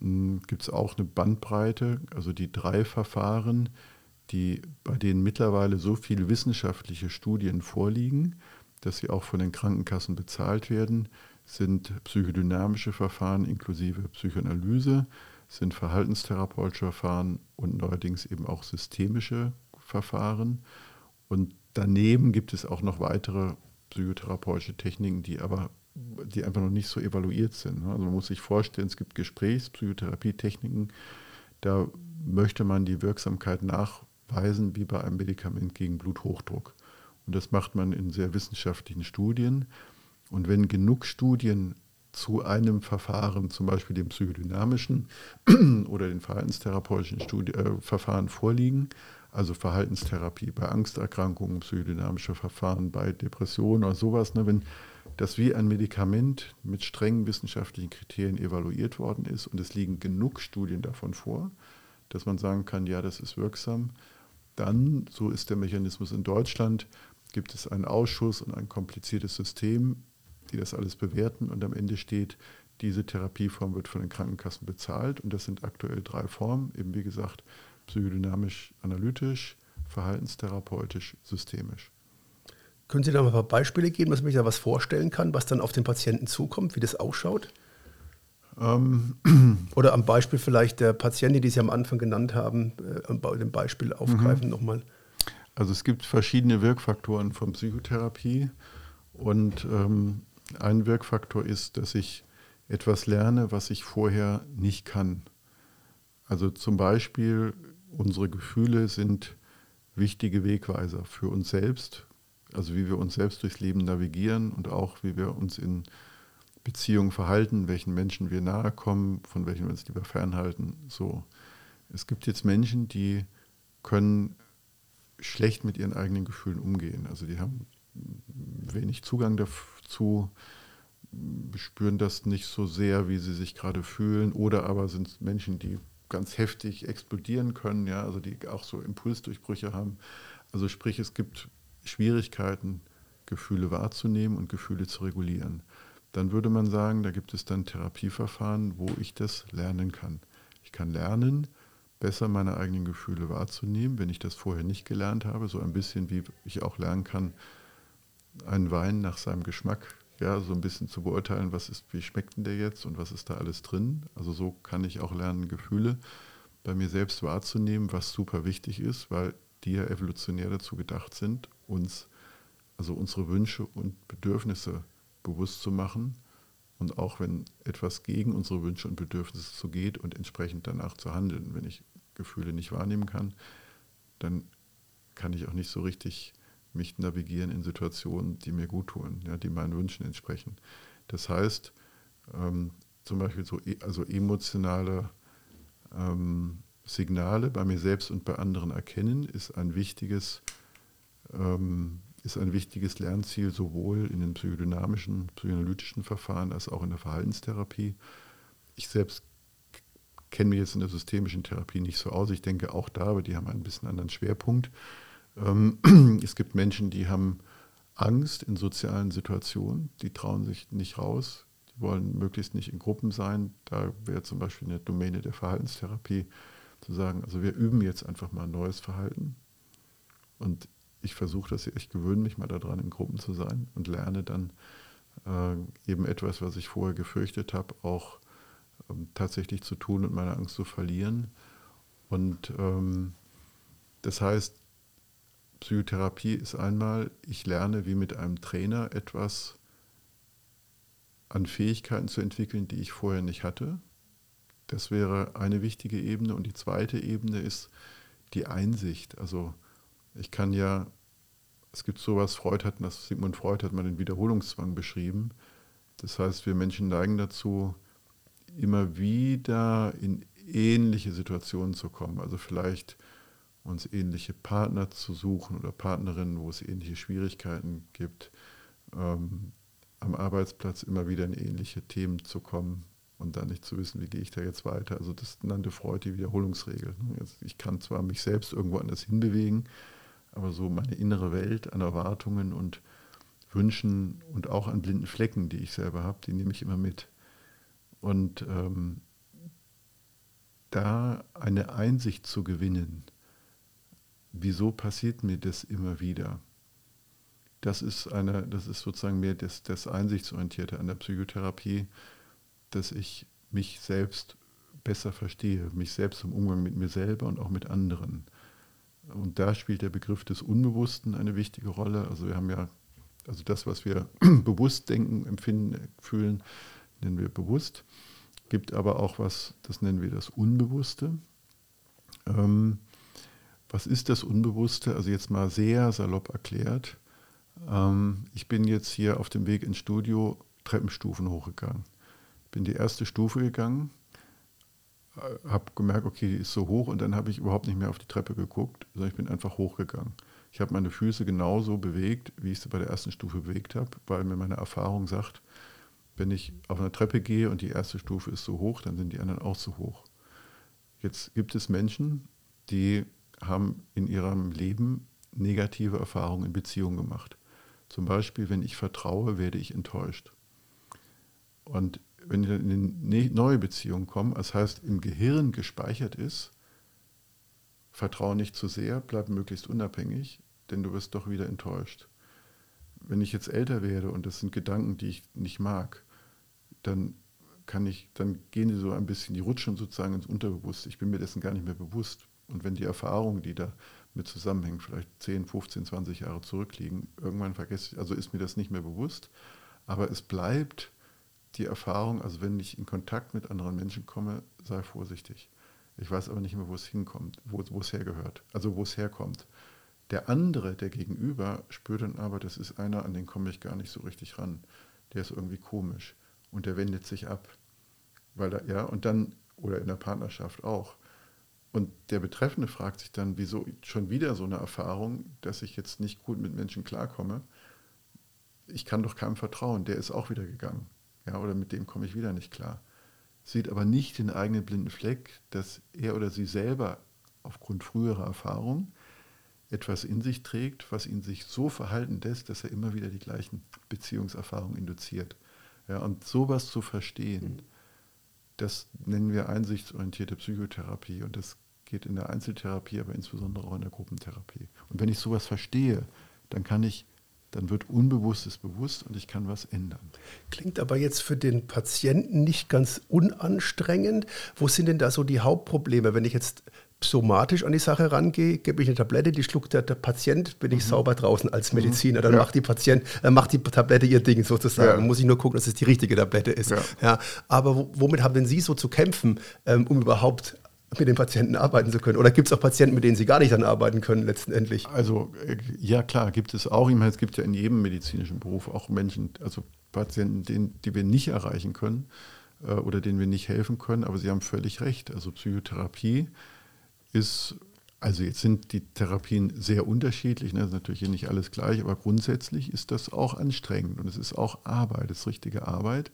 gibt es auch eine Bandbreite, also die drei Verfahren, die, bei denen mittlerweile so viele wissenschaftliche Studien vorliegen, dass sie auch von den Krankenkassen bezahlt werden, sind psychodynamische Verfahren inklusive Psychoanalyse, sind verhaltenstherapeutische Verfahren und neuerdings eben auch systemische Verfahren. Und daneben gibt es auch noch weitere psychotherapeutische Techniken, die aber die einfach noch nicht so evaluiert sind. Ne? Also man muss sich vorstellen, es gibt Gesprächs-, Psychotherapietechniken, da möchte man die Wirksamkeit nachweisen wie bei einem Medikament gegen Bluthochdruck. Und das macht man in sehr wissenschaftlichen Studien. Und wenn genug Studien zu einem Verfahren, zum Beispiel dem psychodynamischen <clears throat> oder den verhaltenstherapeutischen Studi äh, Verfahren vorliegen, also Verhaltenstherapie bei Angsterkrankungen, psychodynamische Verfahren bei Depressionen oder sowas, ne, wenn das wie ein Medikament mit strengen wissenschaftlichen Kriterien evaluiert worden ist und es liegen genug Studien davon vor, dass man sagen kann, ja, das ist wirksam. Dann, so ist der Mechanismus in Deutschland, gibt es einen Ausschuss und ein kompliziertes System, die das alles bewerten und am Ende steht, diese Therapieform wird von den Krankenkassen bezahlt und das sind aktuell drei Formen, eben wie gesagt, psychodynamisch analytisch, verhaltenstherapeutisch, systemisch. Können Sie da mal ein paar Beispiele geben, dass man sich da was vorstellen kann, was dann auf den Patienten zukommt, wie das ausschaut? Ähm. Oder am Beispiel vielleicht der Patienten, die Sie am Anfang genannt haben, äh, dem Beispiel aufgreifen mhm. nochmal. Also es gibt verschiedene Wirkfaktoren von Psychotherapie und ähm, ein Wirkfaktor ist, dass ich etwas lerne, was ich vorher nicht kann. Also zum Beispiel unsere Gefühle sind wichtige Wegweiser für uns selbst also wie wir uns selbst durchs Leben navigieren und auch wie wir uns in Beziehungen verhalten, welchen Menschen wir nahe kommen, von welchen wir uns lieber fernhalten. So. Es gibt jetzt Menschen, die können schlecht mit ihren eigenen Gefühlen umgehen. Also die haben wenig Zugang dazu, spüren das nicht so sehr, wie sie sich gerade fühlen, oder aber sind Menschen, die ganz heftig explodieren können, ja, also die auch so Impulsdurchbrüche haben. Also sprich, es gibt Schwierigkeiten, Gefühle wahrzunehmen und Gefühle zu regulieren. Dann würde man sagen, da gibt es dann Therapieverfahren, wo ich das lernen kann. Ich kann lernen, besser meine eigenen Gefühle wahrzunehmen, wenn ich das vorher nicht gelernt habe, so ein bisschen wie ich auch lernen kann, einen Wein nach seinem Geschmack, ja, so ein bisschen zu beurteilen, was ist, wie schmeckt denn der jetzt und was ist da alles drin. Also so kann ich auch lernen, Gefühle bei mir selbst wahrzunehmen, was super wichtig ist, weil die ja evolutionär dazu gedacht sind, uns, also unsere Wünsche und Bedürfnisse bewusst zu machen und auch wenn etwas gegen unsere Wünsche und Bedürfnisse so geht und entsprechend danach zu handeln. Wenn ich Gefühle nicht wahrnehmen kann, dann kann ich auch nicht so richtig mich navigieren in Situationen, die mir gut tun, ja, die meinen Wünschen entsprechen. Das heißt, ähm, zum Beispiel so e, also emotionale ähm, Signale bei mir selbst und bei anderen erkennen, ist ein wichtiges, ähm, ist ein wichtiges Lernziel sowohl in den psychodynamischen, psychoanalytischen Verfahren als auch in der Verhaltenstherapie. Ich selbst kenne mich jetzt in der systemischen Therapie nicht so aus. Ich denke auch da, aber die haben einen bisschen anderen Schwerpunkt. Ähm, <clears throat> es gibt Menschen, die haben Angst in sozialen Situationen, die trauen sich nicht raus, die wollen möglichst nicht in Gruppen sein. Da wäre zum Beispiel eine Domäne der Verhaltenstherapie zu sagen, also wir üben jetzt einfach mal ein neues Verhalten. Und ich versuche das, ich gewöhne mich mal daran, in Gruppen zu sein und lerne dann äh, eben etwas, was ich vorher gefürchtet habe, auch ähm, tatsächlich zu tun und meine Angst zu verlieren. Und ähm, das heißt, Psychotherapie ist einmal, ich lerne, wie mit einem Trainer etwas an Fähigkeiten zu entwickeln, die ich vorher nicht hatte. Das wäre eine wichtige Ebene. Und die zweite Ebene ist die Einsicht. Also ich kann ja, es gibt sowas, Freud hat, das Sigmund Freud hat mal den Wiederholungszwang beschrieben. Das heißt, wir Menschen neigen dazu, immer wieder in ähnliche Situationen zu kommen. Also vielleicht uns ähnliche Partner zu suchen oder Partnerinnen, wo es ähnliche Schwierigkeiten gibt, ähm, am Arbeitsplatz immer wieder in ähnliche Themen zu kommen und dann nicht zu wissen, wie gehe ich da jetzt weiter. Also das nannte Freud die Wiederholungsregel. Ich kann zwar mich selbst irgendwo anders hinbewegen, aber so meine innere Welt an Erwartungen und Wünschen und auch an blinden Flecken, die ich selber habe, die nehme ich immer mit. Und ähm, da eine Einsicht zu gewinnen, wieso passiert mir das immer wieder? Das ist, eine, das ist sozusagen mehr das, das Einsichtsorientierte an der Psychotherapie, dass ich mich selbst besser verstehe, mich selbst im Umgang mit mir selber und auch mit anderen. Und da spielt der Begriff des Unbewussten eine wichtige Rolle. Also wir haben ja, also das, was wir <clears throat> bewusst denken, empfinden, fühlen, nennen wir bewusst. Gibt aber auch was, das nennen wir das Unbewusste. Ähm, was ist das Unbewusste? Also jetzt mal sehr salopp erklärt. Ähm, ich bin jetzt hier auf dem Weg ins Studio Treppenstufen hochgegangen. Bin die erste Stufe gegangen, äh, habe gemerkt, okay, die ist so hoch und dann habe ich überhaupt nicht mehr auf die Treppe geguckt, sondern ich bin einfach hochgegangen. Ich habe meine Füße genauso bewegt, wie ich sie bei der ersten Stufe bewegt habe, weil mir meine Erfahrung sagt, wenn ich auf eine Treppe gehe und die erste Stufe ist so hoch, dann sind die anderen auch so hoch. Jetzt gibt es Menschen, die haben in ihrem Leben negative Erfahrungen in Beziehungen gemacht. Zum Beispiel, wenn ich vertraue, werde ich enttäuscht. Und wenn ich in eine neue Beziehung komme, das heißt im Gehirn gespeichert ist, vertraue nicht zu sehr, bleib möglichst unabhängig, denn du wirst doch wieder enttäuscht. Wenn ich jetzt älter werde und das sind Gedanken, die ich nicht mag, dann kann ich, dann gehen die so ein bisschen, die rutschen sozusagen ins Unterbewusste. Ich bin mir dessen gar nicht mehr bewusst. Und wenn die Erfahrungen, die da mit zusammenhängen, vielleicht 10, 15, 20 Jahre zurückliegen, irgendwann vergesse ich, also ist mir das nicht mehr bewusst, aber es bleibt die Erfahrung, also wenn ich in Kontakt mit anderen Menschen komme, sei vorsichtig. Ich weiß aber nicht mehr, wo es hinkommt, wo, es hergehört, also wo es herkommt. Der andere, der Gegenüber, spürt dann aber, das ist einer, an den komme ich gar nicht so richtig ran. Der ist irgendwie komisch und der wendet sich ab. Weil da, ja, und dann, oder in der Partnerschaft auch. Und der Betreffende fragt sich dann, wieso schon wieder so eine Erfahrung, dass ich jetzt nicht gut mit Menschen klarkomme. Ich kann doch keinem vertrauen, der ist auch wieder gegangen. Ja, oder mit dem komme ich wieder nicht klar. Sieht aber nicht den eigenen blinden Fleck, dass er oder sie selber aufgrund früherer Erfahrung etwas in sich trägt, was ihn sich so verhalten lässt, dass er immer wieder die gleichen Beziehungserfahrungen induziert. Ja, und sowas zu verstehen, mhm. das nennen wir einsichtsorientierte Psychotherapie und das geht in der Einzeltherapie, aber insbesondere auch in der Gruppentherapie. Und wenn ich sowas verstehe, dann kann ich dann wird Unbewusstes bewusst und ich kann was ändern. Klingt aber jetzt für den Patienten nicht ganz unanstrengend. Wo sind denn da so die Hauptprobleme, wenn ich jetzt somatisch an die Sache rangehe, gebe ich eine Tablette, die schluckt der, der Patient, bin ich mhm. sauber draußen als mhm. Mediziner. Dann ja. macht die Patient, äh, macht die Tablette ihr Ding sozusagen. Ja. Dann muss ich nur gucken, dass es die richtige Tablette ist. Ja. ja aber womit haben denn Sie so zu kämpfen, ähm, um überhaupt mit den Patienten arbeiten zu können? Oder gibt es auch Patienten, mit denen Sie gar nicht dann arbeiten können letztendlich? Also äh, ja klar, gibt es auch. Ich meine, es gibt ja in jedem medizinischen Beruf auch Menschen, also Patienten, den, die wir nicht erreichen können äh, oder denen wir nicht helfen können. Aber Sie haben völlig recht. Also Psychotherapie ist, also jetzt sind die Therapien sehr unterschiedlich, ne? das ist natürlich hier nicht alles gleich, aber grundsätzlich ist das auch anstrengend und es ist auch Arbeit, es ist richtige Arbeit.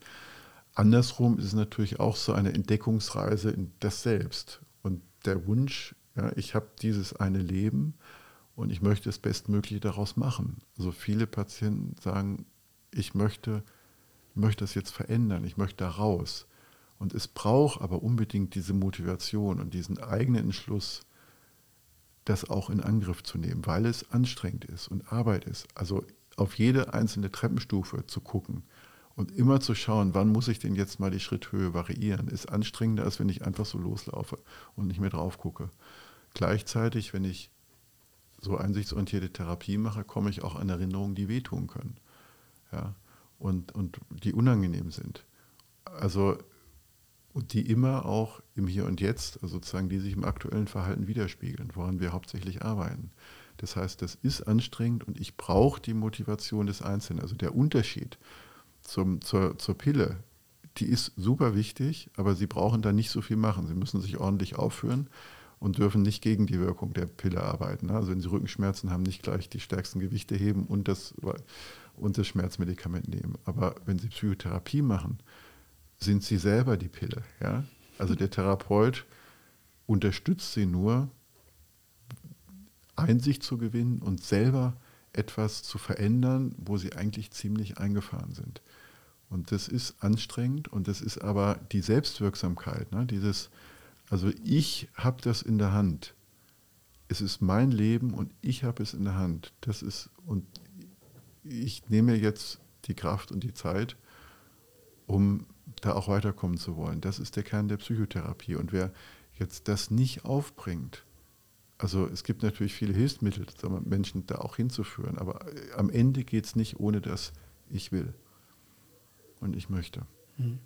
Andersrum ist es natürlich auch so eine Entdeckungsreise in das Selbst und der Wunsch, ja, ich habe dieses eine Leben und ich möchte das Bestmögliche daraus machen. Also viele Patienten sagen, ich möchte, möchte das jetzt verändern, ich möchte da raus. Und es braucht aber unbedingt diese Motivation und diesen eigenen Entschluss, das auch in Angriff zu nehmen, weil es anstrengend ist und Arbeit ist. Also auf jede einzelne Treppenstufe zu gucken und immer zu schauen, wann muss ich denn jetzt mal die Schritthöhe variieren, ist anstrengender, als wenn ich einfach so loslaufe und nicht mehr drauf gucke. Gleichzeitig, wenn ich so einsichtsorientierte Therapie mache, komme ich auch an Erinnerungen, die wehtun können ja, und, und die unangenehm sind. Also und die immer auch im Hier und Jetzt, also sozusagen, die sich im aktuellen Verhalten widerspiegeln, woran wir hauptsächlich arbeiten. Das heißt, das ist anstrengend und ich brauche die Motivation des Einzelnen. Also der Unterschied zum, zur, zur Pille, die ist super wichtig, aber Sie brauchen da nicht so viel machen. Sie müssen sich ordentlich aufführen und dürfen nicht gegen die Wirkung der Pille arbeiten. Also wenn Sie Rückenschmerzen haben, nicht gleich die stärksten Gewichte heben und das, und das Schmerzmedikament nehmen. Aber wenn Sie Psychotherapie machen, sind sie selber die Pille. Ja? Also der Therapeut unterstützt sie nur, Einsicht zu gewinnen und selber etwas zu verändern, wo sie eigentlich ziemlich eingefahren sind. Und das ist anstrengend und das ist aber die Selbstwirksamkeit, ne? dieses, also ich habe das in der Hand. Es ist mein Leben und ich habe es in der Hand. Das ist, und ich nehme jetzt die Kraft und die Zeit, um da auch weiterkommen zu wollen. Das ist der Kern der Psychotherapie. Und wer jetzt das nicht aufbringt, also es gibt natürlich viele Hilfsmittel, Menschen da auch hinzuführen, aber äh, am Ende geht es nicht ohne das Ich will und ich möchte. Hm.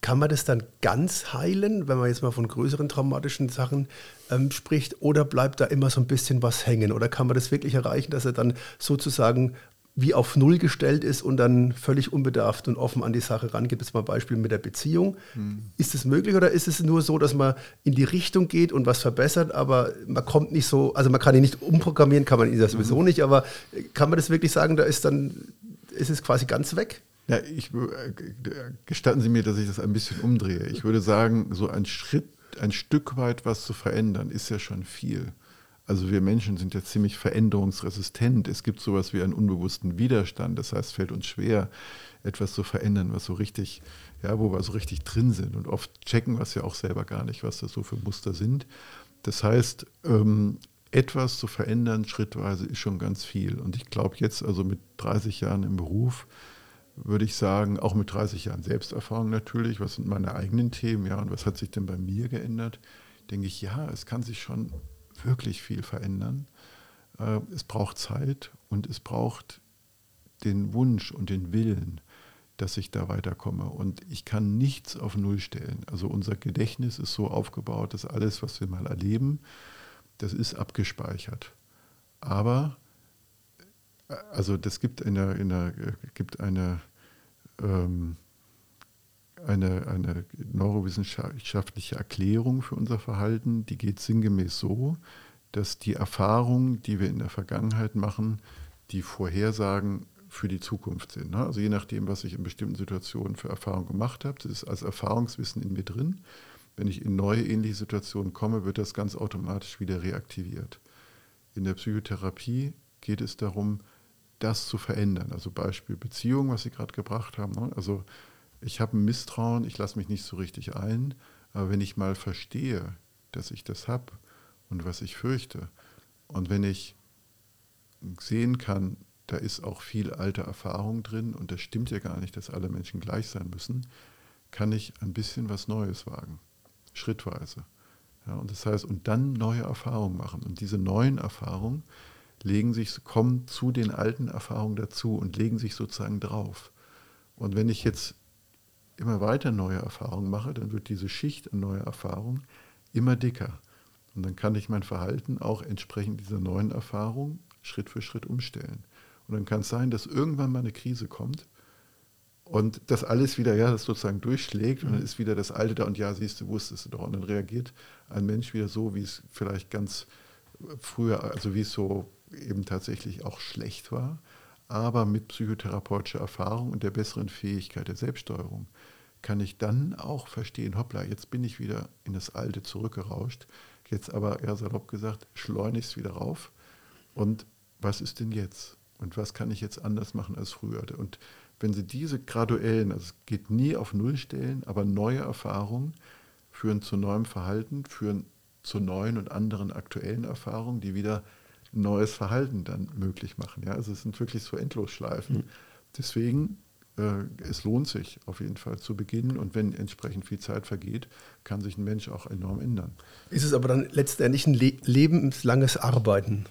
Kann man das dann ganz heilen, wenn man jetzt mal von größeren traumatischen Sachen ähm, spricht, oder bleibt da immer so ein bisschen was hängen? Oder kann man das wirklich erreichen, dass er dann sozusagen wie auf Null gestellt ist und dann völlig unbedarft und offen an die Sache rangeht. Jetzt mal ein Beispiel mit der Beziehung. Hm. Ist es möglich oder ist es nur so, dass man in die Richtung geht und was verbessert, aber man kommt nicht so, also man kann ihn nicht umprogrammieren, kann man ihn das sowieso mhm. nicht, aber kann man das wirklich sagen, da ist dann, ist es quasi ganz weg? Ja, ich, äh, gestatten Sie mir, dass ich das ein bisschen umdrehe. Ich würde sagen, so ein Schritt, ein Stück weit was zu verändern, ist ja schon viel. Also wir Menschen sind ja ziemlich veränderungsresistent. Es gibt sowas wie einen unbewussten Widerstand. Das heißt, es fällt uns schwer, etwas zu verändern, was so richtig, ja, wo wir so richtig drin sind. Und oft checken wir es ja auch selber gar nicht, was das so für Muster sind. Das heißt, ähm, etwas zu verändern schrittweise ist schon ganz viel. Und ich glaube jetzt, also mit 30 Jahren im Beruf, würde ich sagen, auch mit 30 Jahren Selbsterfahrung natürlich, was sind meine eigenen Themen, ja, und was hat sich denn bei mir geändert, denke ich, ja, es kann sich schon wirklich viel verändern. Äh, es braucht Zeit und es braucht den Wunsch und den Willen, dass ich da weiterkomme. Und ich kann nichts auf Null stellen. Also unser Gedächtnis ist so aufgebaut, dass alles, was wir mal erleben, das ist abgespeichert. Aber, äh, also das gibt eine, eine, gibt eine ähm, eine, eine neurowissenschaftliche Erklärung für unser Verhalten, die geht sinngemäß so, dass die Erfahrungen, die wir in der Vergangenheit machen, die Vorhersagen für die Zukunft sind. Ne? Also je nachdem, was ich in bestimmten Situationen für Erfahrungen gemacht habe, das ist als Erfahrungswissen in mir drin. Wenn ich in neue ähnliche Situationen komme, wird das ganz automatisch wieder reaktiviert. In der Psychotherapie geht es darum, das zu verändern. Also Beispiel Beziehung, was Sie gerade gebracht haben. Ne? Also ich habe ein Misstrauen, ich lasse mich nicht so richtig ein, aber wenn ich mal verstehe, dass ich das habe und was ich fürchte, und wenn ich sehen kann, da ist auch viel alte Erfahrung drin und das stimmt ja gar nicht, dass alle Menschen gleich sein müssen, kann ich ein bisschen was Neues wagen, schrittweise. Ja, und das heißt, und dann neue Erfahrungen machen. Und diese neuen Erfahrungen legen sich, kommen zu den alten Erfahrungen dazu und legen sich sozusagen drauf. Und wenn ich jetzt immer weiter neue Erfahrungen mache, dann wird diese Schicht an neue Erfahrungen immer dicker. Und dann kann ich mein Verhalten auch entsprechend dieser neuen Erfahrung Schritt für Schritt umstellen. Und dann kann es sein, dass irgendwann mal eine Krise kommt und das alles wieder, ja, das sozusagen durchschlägt und dann ist wieder das Alte da und ja, siehst du, wusstest du doch. Und dann reagiert ein Mensch wieder so, wie es vielleicht ganz früher, also wie es so eben tatsächlich auch schlecht war, aber mit psychotherapeutischer Erfahrung und der besseren Fähigkeit der Selbststeuerung kann ich dann auch verstehen, hoppla, jetzt bin ich wieder in das Alte zurückgerauscht, jetzt aber, eher salopp gesagt, schleunigst wieder rauf und was ist denn jetzt? Und was kann ich jetzt anders machen als früher? Und wenn Sie diese graduellen, also es geht nie auf Null stellen, aber neue Erfahrungen führen zu neuem Verhalten, führen zu neuen und anderen aktuellen Erfahrungen, die wieder neues Verhalten dann möglich machen. Ja? Also es sind wirklich so Endlosschleifen. Mhm. Deswegen, es lohnt sich auf jeden Fall zu beginnen und wenn entsprechend viel Zeit vergeht, kann sich ein Mensch auch enorm ändern. Ist es aber dann letztendlich ein le lebenslanges Arbeiten?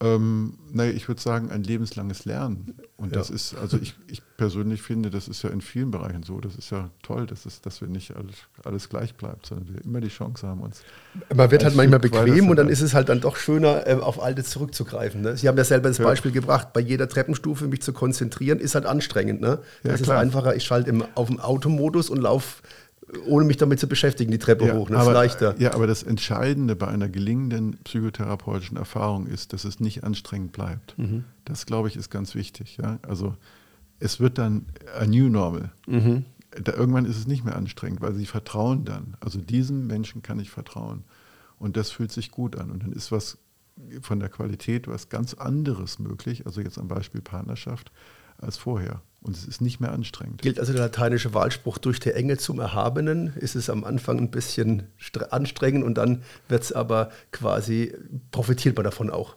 Ähm, naja, ich würde sagen, ein lebenslanges Lernen. Und ja. das ist, also ich, ich persönlich finde, das ist ja in vielen Bereichen so. Das ist ja toll, dass, es, dass wir nicht alles, alles gleich bleibt, sondern wir immer die Chance haben, uns. Man wird halt manchmal bequem und dann ist es halt dann doch schöner, äh, auf Altes zurückzugreifen. Ne? Sie haben ja selber das ja. Beispiel gebracht, bei jeder Treppenstufe mich zu konzentrieren, ist halt anstrengend. Ne? Das ja, ist einfacher, ich schalte im, auf dem Automodus und laufe ohne mich damit zu beschäftigen, die Treppe ja, hoch. Das aber, ist leichter. Ja, aber das Entscheidende bei einer gelingenden psychotherapeutischen Erfahrung ist, dass es nicht anstrengend bleibt. Mhm. Das, glaube ich, ist ganz wichtig. Ja? Also es wird dann ein New Normal. Mhm. Da, irgendwann ist es nicht mehr anstrengend, weil sie vertrauen dann. Also diesem Menschen kann ich vertrauen. Und das fühlt sich gut an. Und dann ist was von der Qualität was ganz anderes möglich, also jetzt am Beispiel Partnerschaft, als vorher. Und es ist nicht mehr anstrengend. Gilt also der lateinische Wahlspruch durch die Engel zum Erhabenen? Ist es am Anfang ein bisschen anstrengend und dann wird es aber quasi, profitiert man davon auch?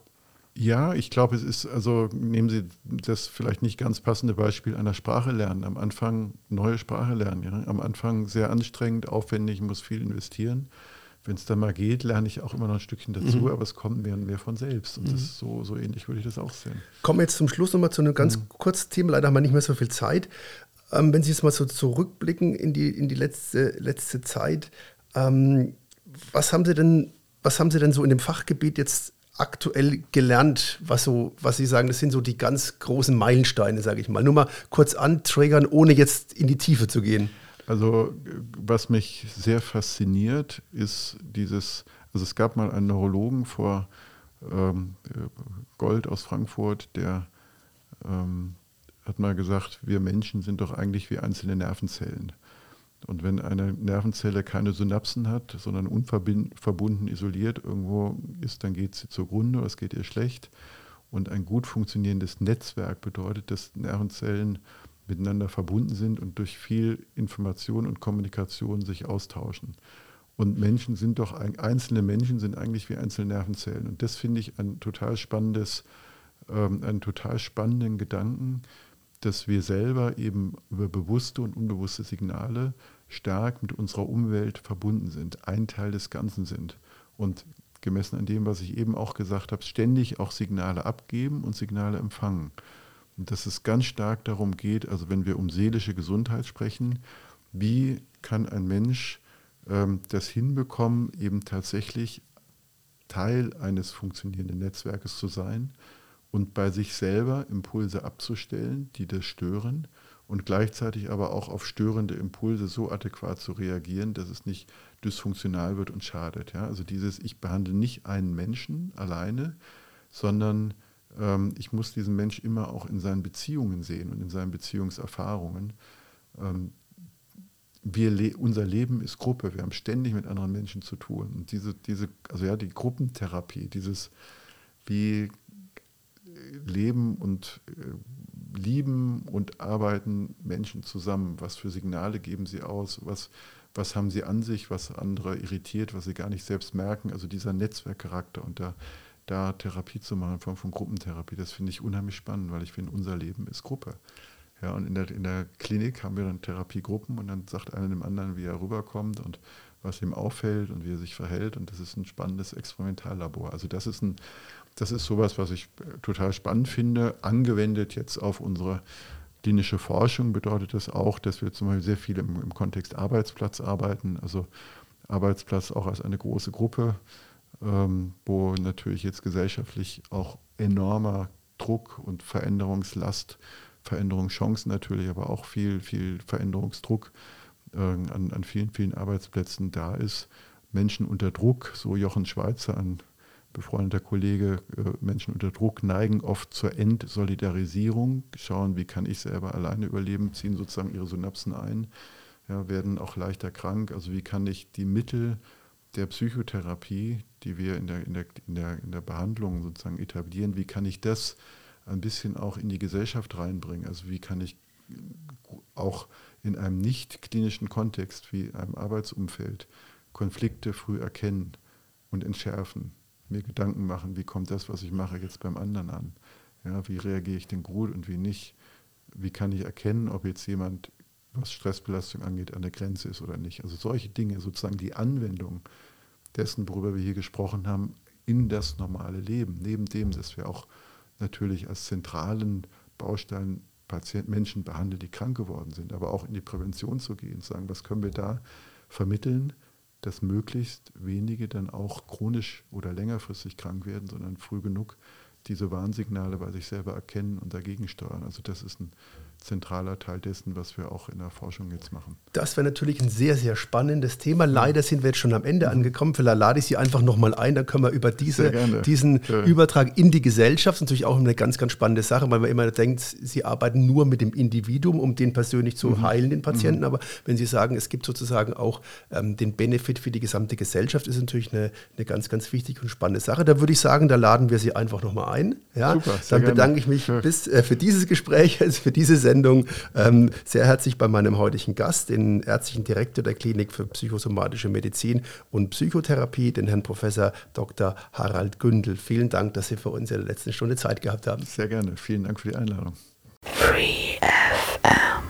Ja, ich glaube, es ist, also nehmen Sie das vielleicht nicht ganz passende Beispiel einer Sprache lernen. Am Anfang neue Sprache lernen. Ja? Am Anfang sehr anstrengend, aufwendig, muss viel investieren wenn es dann mal geht, lerne ich auch immer noch ein Stückchen dazu, mhm. aber es kommt mehr und mehr von selbst. Und mhm. das ist so, so ähnlich würde ich das auch sehen. Kommen wir jetzt zum Schluss nochmal zu einem ganz mhm. kurzen Thema. Leider haben wir nicht mehr so viel Zeit. Ähm, wenn Sie jetzt mal so zurückblicken in die, in die letzte, letzte Zeit, ähm, was haben Sie denn, was haben Sie denn so in dem Fachgebiet jetzt aktuell gelernt, was so, was Sie sagen, das sind so die ganz großen Meilensteine, sage ich mal. Nur mal kurz antriggern, ohne jetzt in die Tiefe zu gehen. Also was mich sehr fasziniert, ist dieses, also es gab mal einen Neurologen vor ähm, Gold aus Frankfurt, der ähm, hat mal gesagt, wir Menschen sind doch eigentlich wie einzelne Nervenzellen. Und wenn eine Nervenzelle keine Synapsen hat, sondern unverbunden, isoliert irgendwo ist, dann geht sie zugrunde oder es geht ihr schlecht. Und ein gut funktionierendes Netzwerk bedeutet, dass Nervenzellen miteinander verbunden sind und durch viel Information und Kommunikation sich austauschen. Und Menschen sind doch, einzelne Menschen sind eigentlich wie einzelne Nervenzellen. Und das finde ich ein total spannendes, ähm, einen total spannenden Gedanken, dass wir selber eben über bewusste und unbewusste Signale stark mit unserer Umwelt verbunden sind, ein Teil des Ganzen sind. Und gemessen an dem, was ich eben auch gesagt habe, ständig auch Signale abgeben und Signale empfangen. Dass es ganz stark darum geht, also wenn wir um seelische Gesundheit sprechen, wie kann ein Mensch ähm, das hinbekommen, eben tatsächlich Teil eines funktionierenden Netzwerkes zu sein und bei sich selber Impulse abzustellen, die das stören und gleichzeitig aber auch auf störende Impulse so adäquat zu reagieren, dass es nicht dysfunktional wird und schadet. Ja? Also dieses, ich behandle nicht einen Menschen alleine, sondern ähm, ich muss diesen Mensch immer auch in seinen Beziehungen sehen und in seinen Beziehungserfahrungen. Ähm, wir unser Leben ist Gruppe, wir haben ständig mit anderen Menschen zu tun. Und diese, diese, also ja, die Gruppentherapie, dieses wie leben und äh, lieben und arbeiten Menschen zusammen, was für Signale geben sie aus, was, was haben sie an sich, was andere irritiert, was sie gar nicht selbst merken, also dieser Netzwerkcharakter. Und da da Therapie zu machen in Form von Gruppentherapie. Das finde ich unheimlich spannend, weil ich finde, unser Leben ist Gruppe. Ja, und in der, in der Klinik haben wir dann Therapiegruppen und dann sagt einer dem anderen, wie er rüberkommt und was ihm auffällt und wie er sich verhält. Und das ist ein spannendes Experimentallabor. Also das ist ein, das ist sowas, was ich total spannend finde. Angewendet jetzt auf unsere klinische Forschung bedeutet das auch, dass wir zum Beispiel sehr viel im, im Kontext Arbeitsplatz arbeiten. Also Arbeitsplatz auch als eine große Gruppe, ähm, wo natürlich jetzt gesellschaftlich auch enormer Druck und Veränderungslast Veränderungschancen natürlich, aber auch viel, viel Veränderungsdruck äh, an, an vielen, vielen Arbeitsplätzen da ist. Menschen unter Druck, so Jochen Schweizer, ein befreundeter Kollege, äh, Menschen unter Druck neigen oft zur Entsolidarisierung, schauen, wie kann ich selber alleine überleben, ziehen sozusagen ihre Synapsen ein, ja, werden auch leichter krank. Also wie kann ich die Mittel der Psychotherapie, die wir in der, in der, in der, in der Behandlung sozusagen etablieren, wie kann ich das ein bisschen auch in die Gesellschaft reinbringen. Also wie kann ich auch in einem nicht klinischen Kontext wie einem Arbeitsumfeld Konflikte früh erkennen und entschärfen, mir Gedanken machen, wie kommt das, was ich mache, jetzt beim anderen an. Ja, wie reagiere ich denn gut und wie nicht? Wie kann ich erkennen, ob jetzt jemand, was Stressbelastung angeht, an der Grenze ist oder nicht? Also solche Dinge, sozusagen die Anwendung dessen, worüber wir hier gesprochen haben, in das normale Leben, neben dem, dass wir auch natürlich als zentralen Baustein Patienten, Menschen behandeln, die krank geworden sind, aber auch in die Prävention zu gehen, zu sagen, was können wir da vermitteln, dass möglichst wenige dann auch chronisch oder längerfristig krank werden, sondern früh genug diese Warnsignale bei sich selber erkennen und dagegen steuern. Also das ist ein zentraler Teil dessen, was wir auch in der Forschung jetzt machen. Das wäre natürlich ein sehr, sehr spannendes Thema. Leider sind wir jetzt schon am Ende angekommen. Vielleicht lade ich Sie einfach nochmal ein, dann können wir über diese, diesen ja. Übertrag in die Gesellschaft, natürlich auch eine ganz, ganz spannende Sache, weil man immer denkt, Sie arbeiten nur mit dem Individuum, um den persönlich zu mhm. heilen, den Patienten. Mhm. Aber wenn Sie sagen, es gibt sozusagen auch ähm, den Benefit für die gesamte Gesellschaft, ist natürlich eine, eine ganz, ganz wichtige und spannende Sache. Da würde ich sagen, da laden wir Sie einfach nochmal ein. Ja? Super, dann bedanke gerne. ich mich bis, äh, für dieses Gespräch, also <laughs> für diese Sendung Sendung ähm, sehr herzlich bei meinem heutigen Gast, den ärztlichen Direktor der Klinik für psychosomatische Medizin und Psychotherapie, den Herrn Professor Dr. Harald Gündel. Vielen Dank, dass Sie für uns in der letzten Stunde Zeit gehabt haben. Sehr gerne. Vielen Dank für die Einladung. Free FM.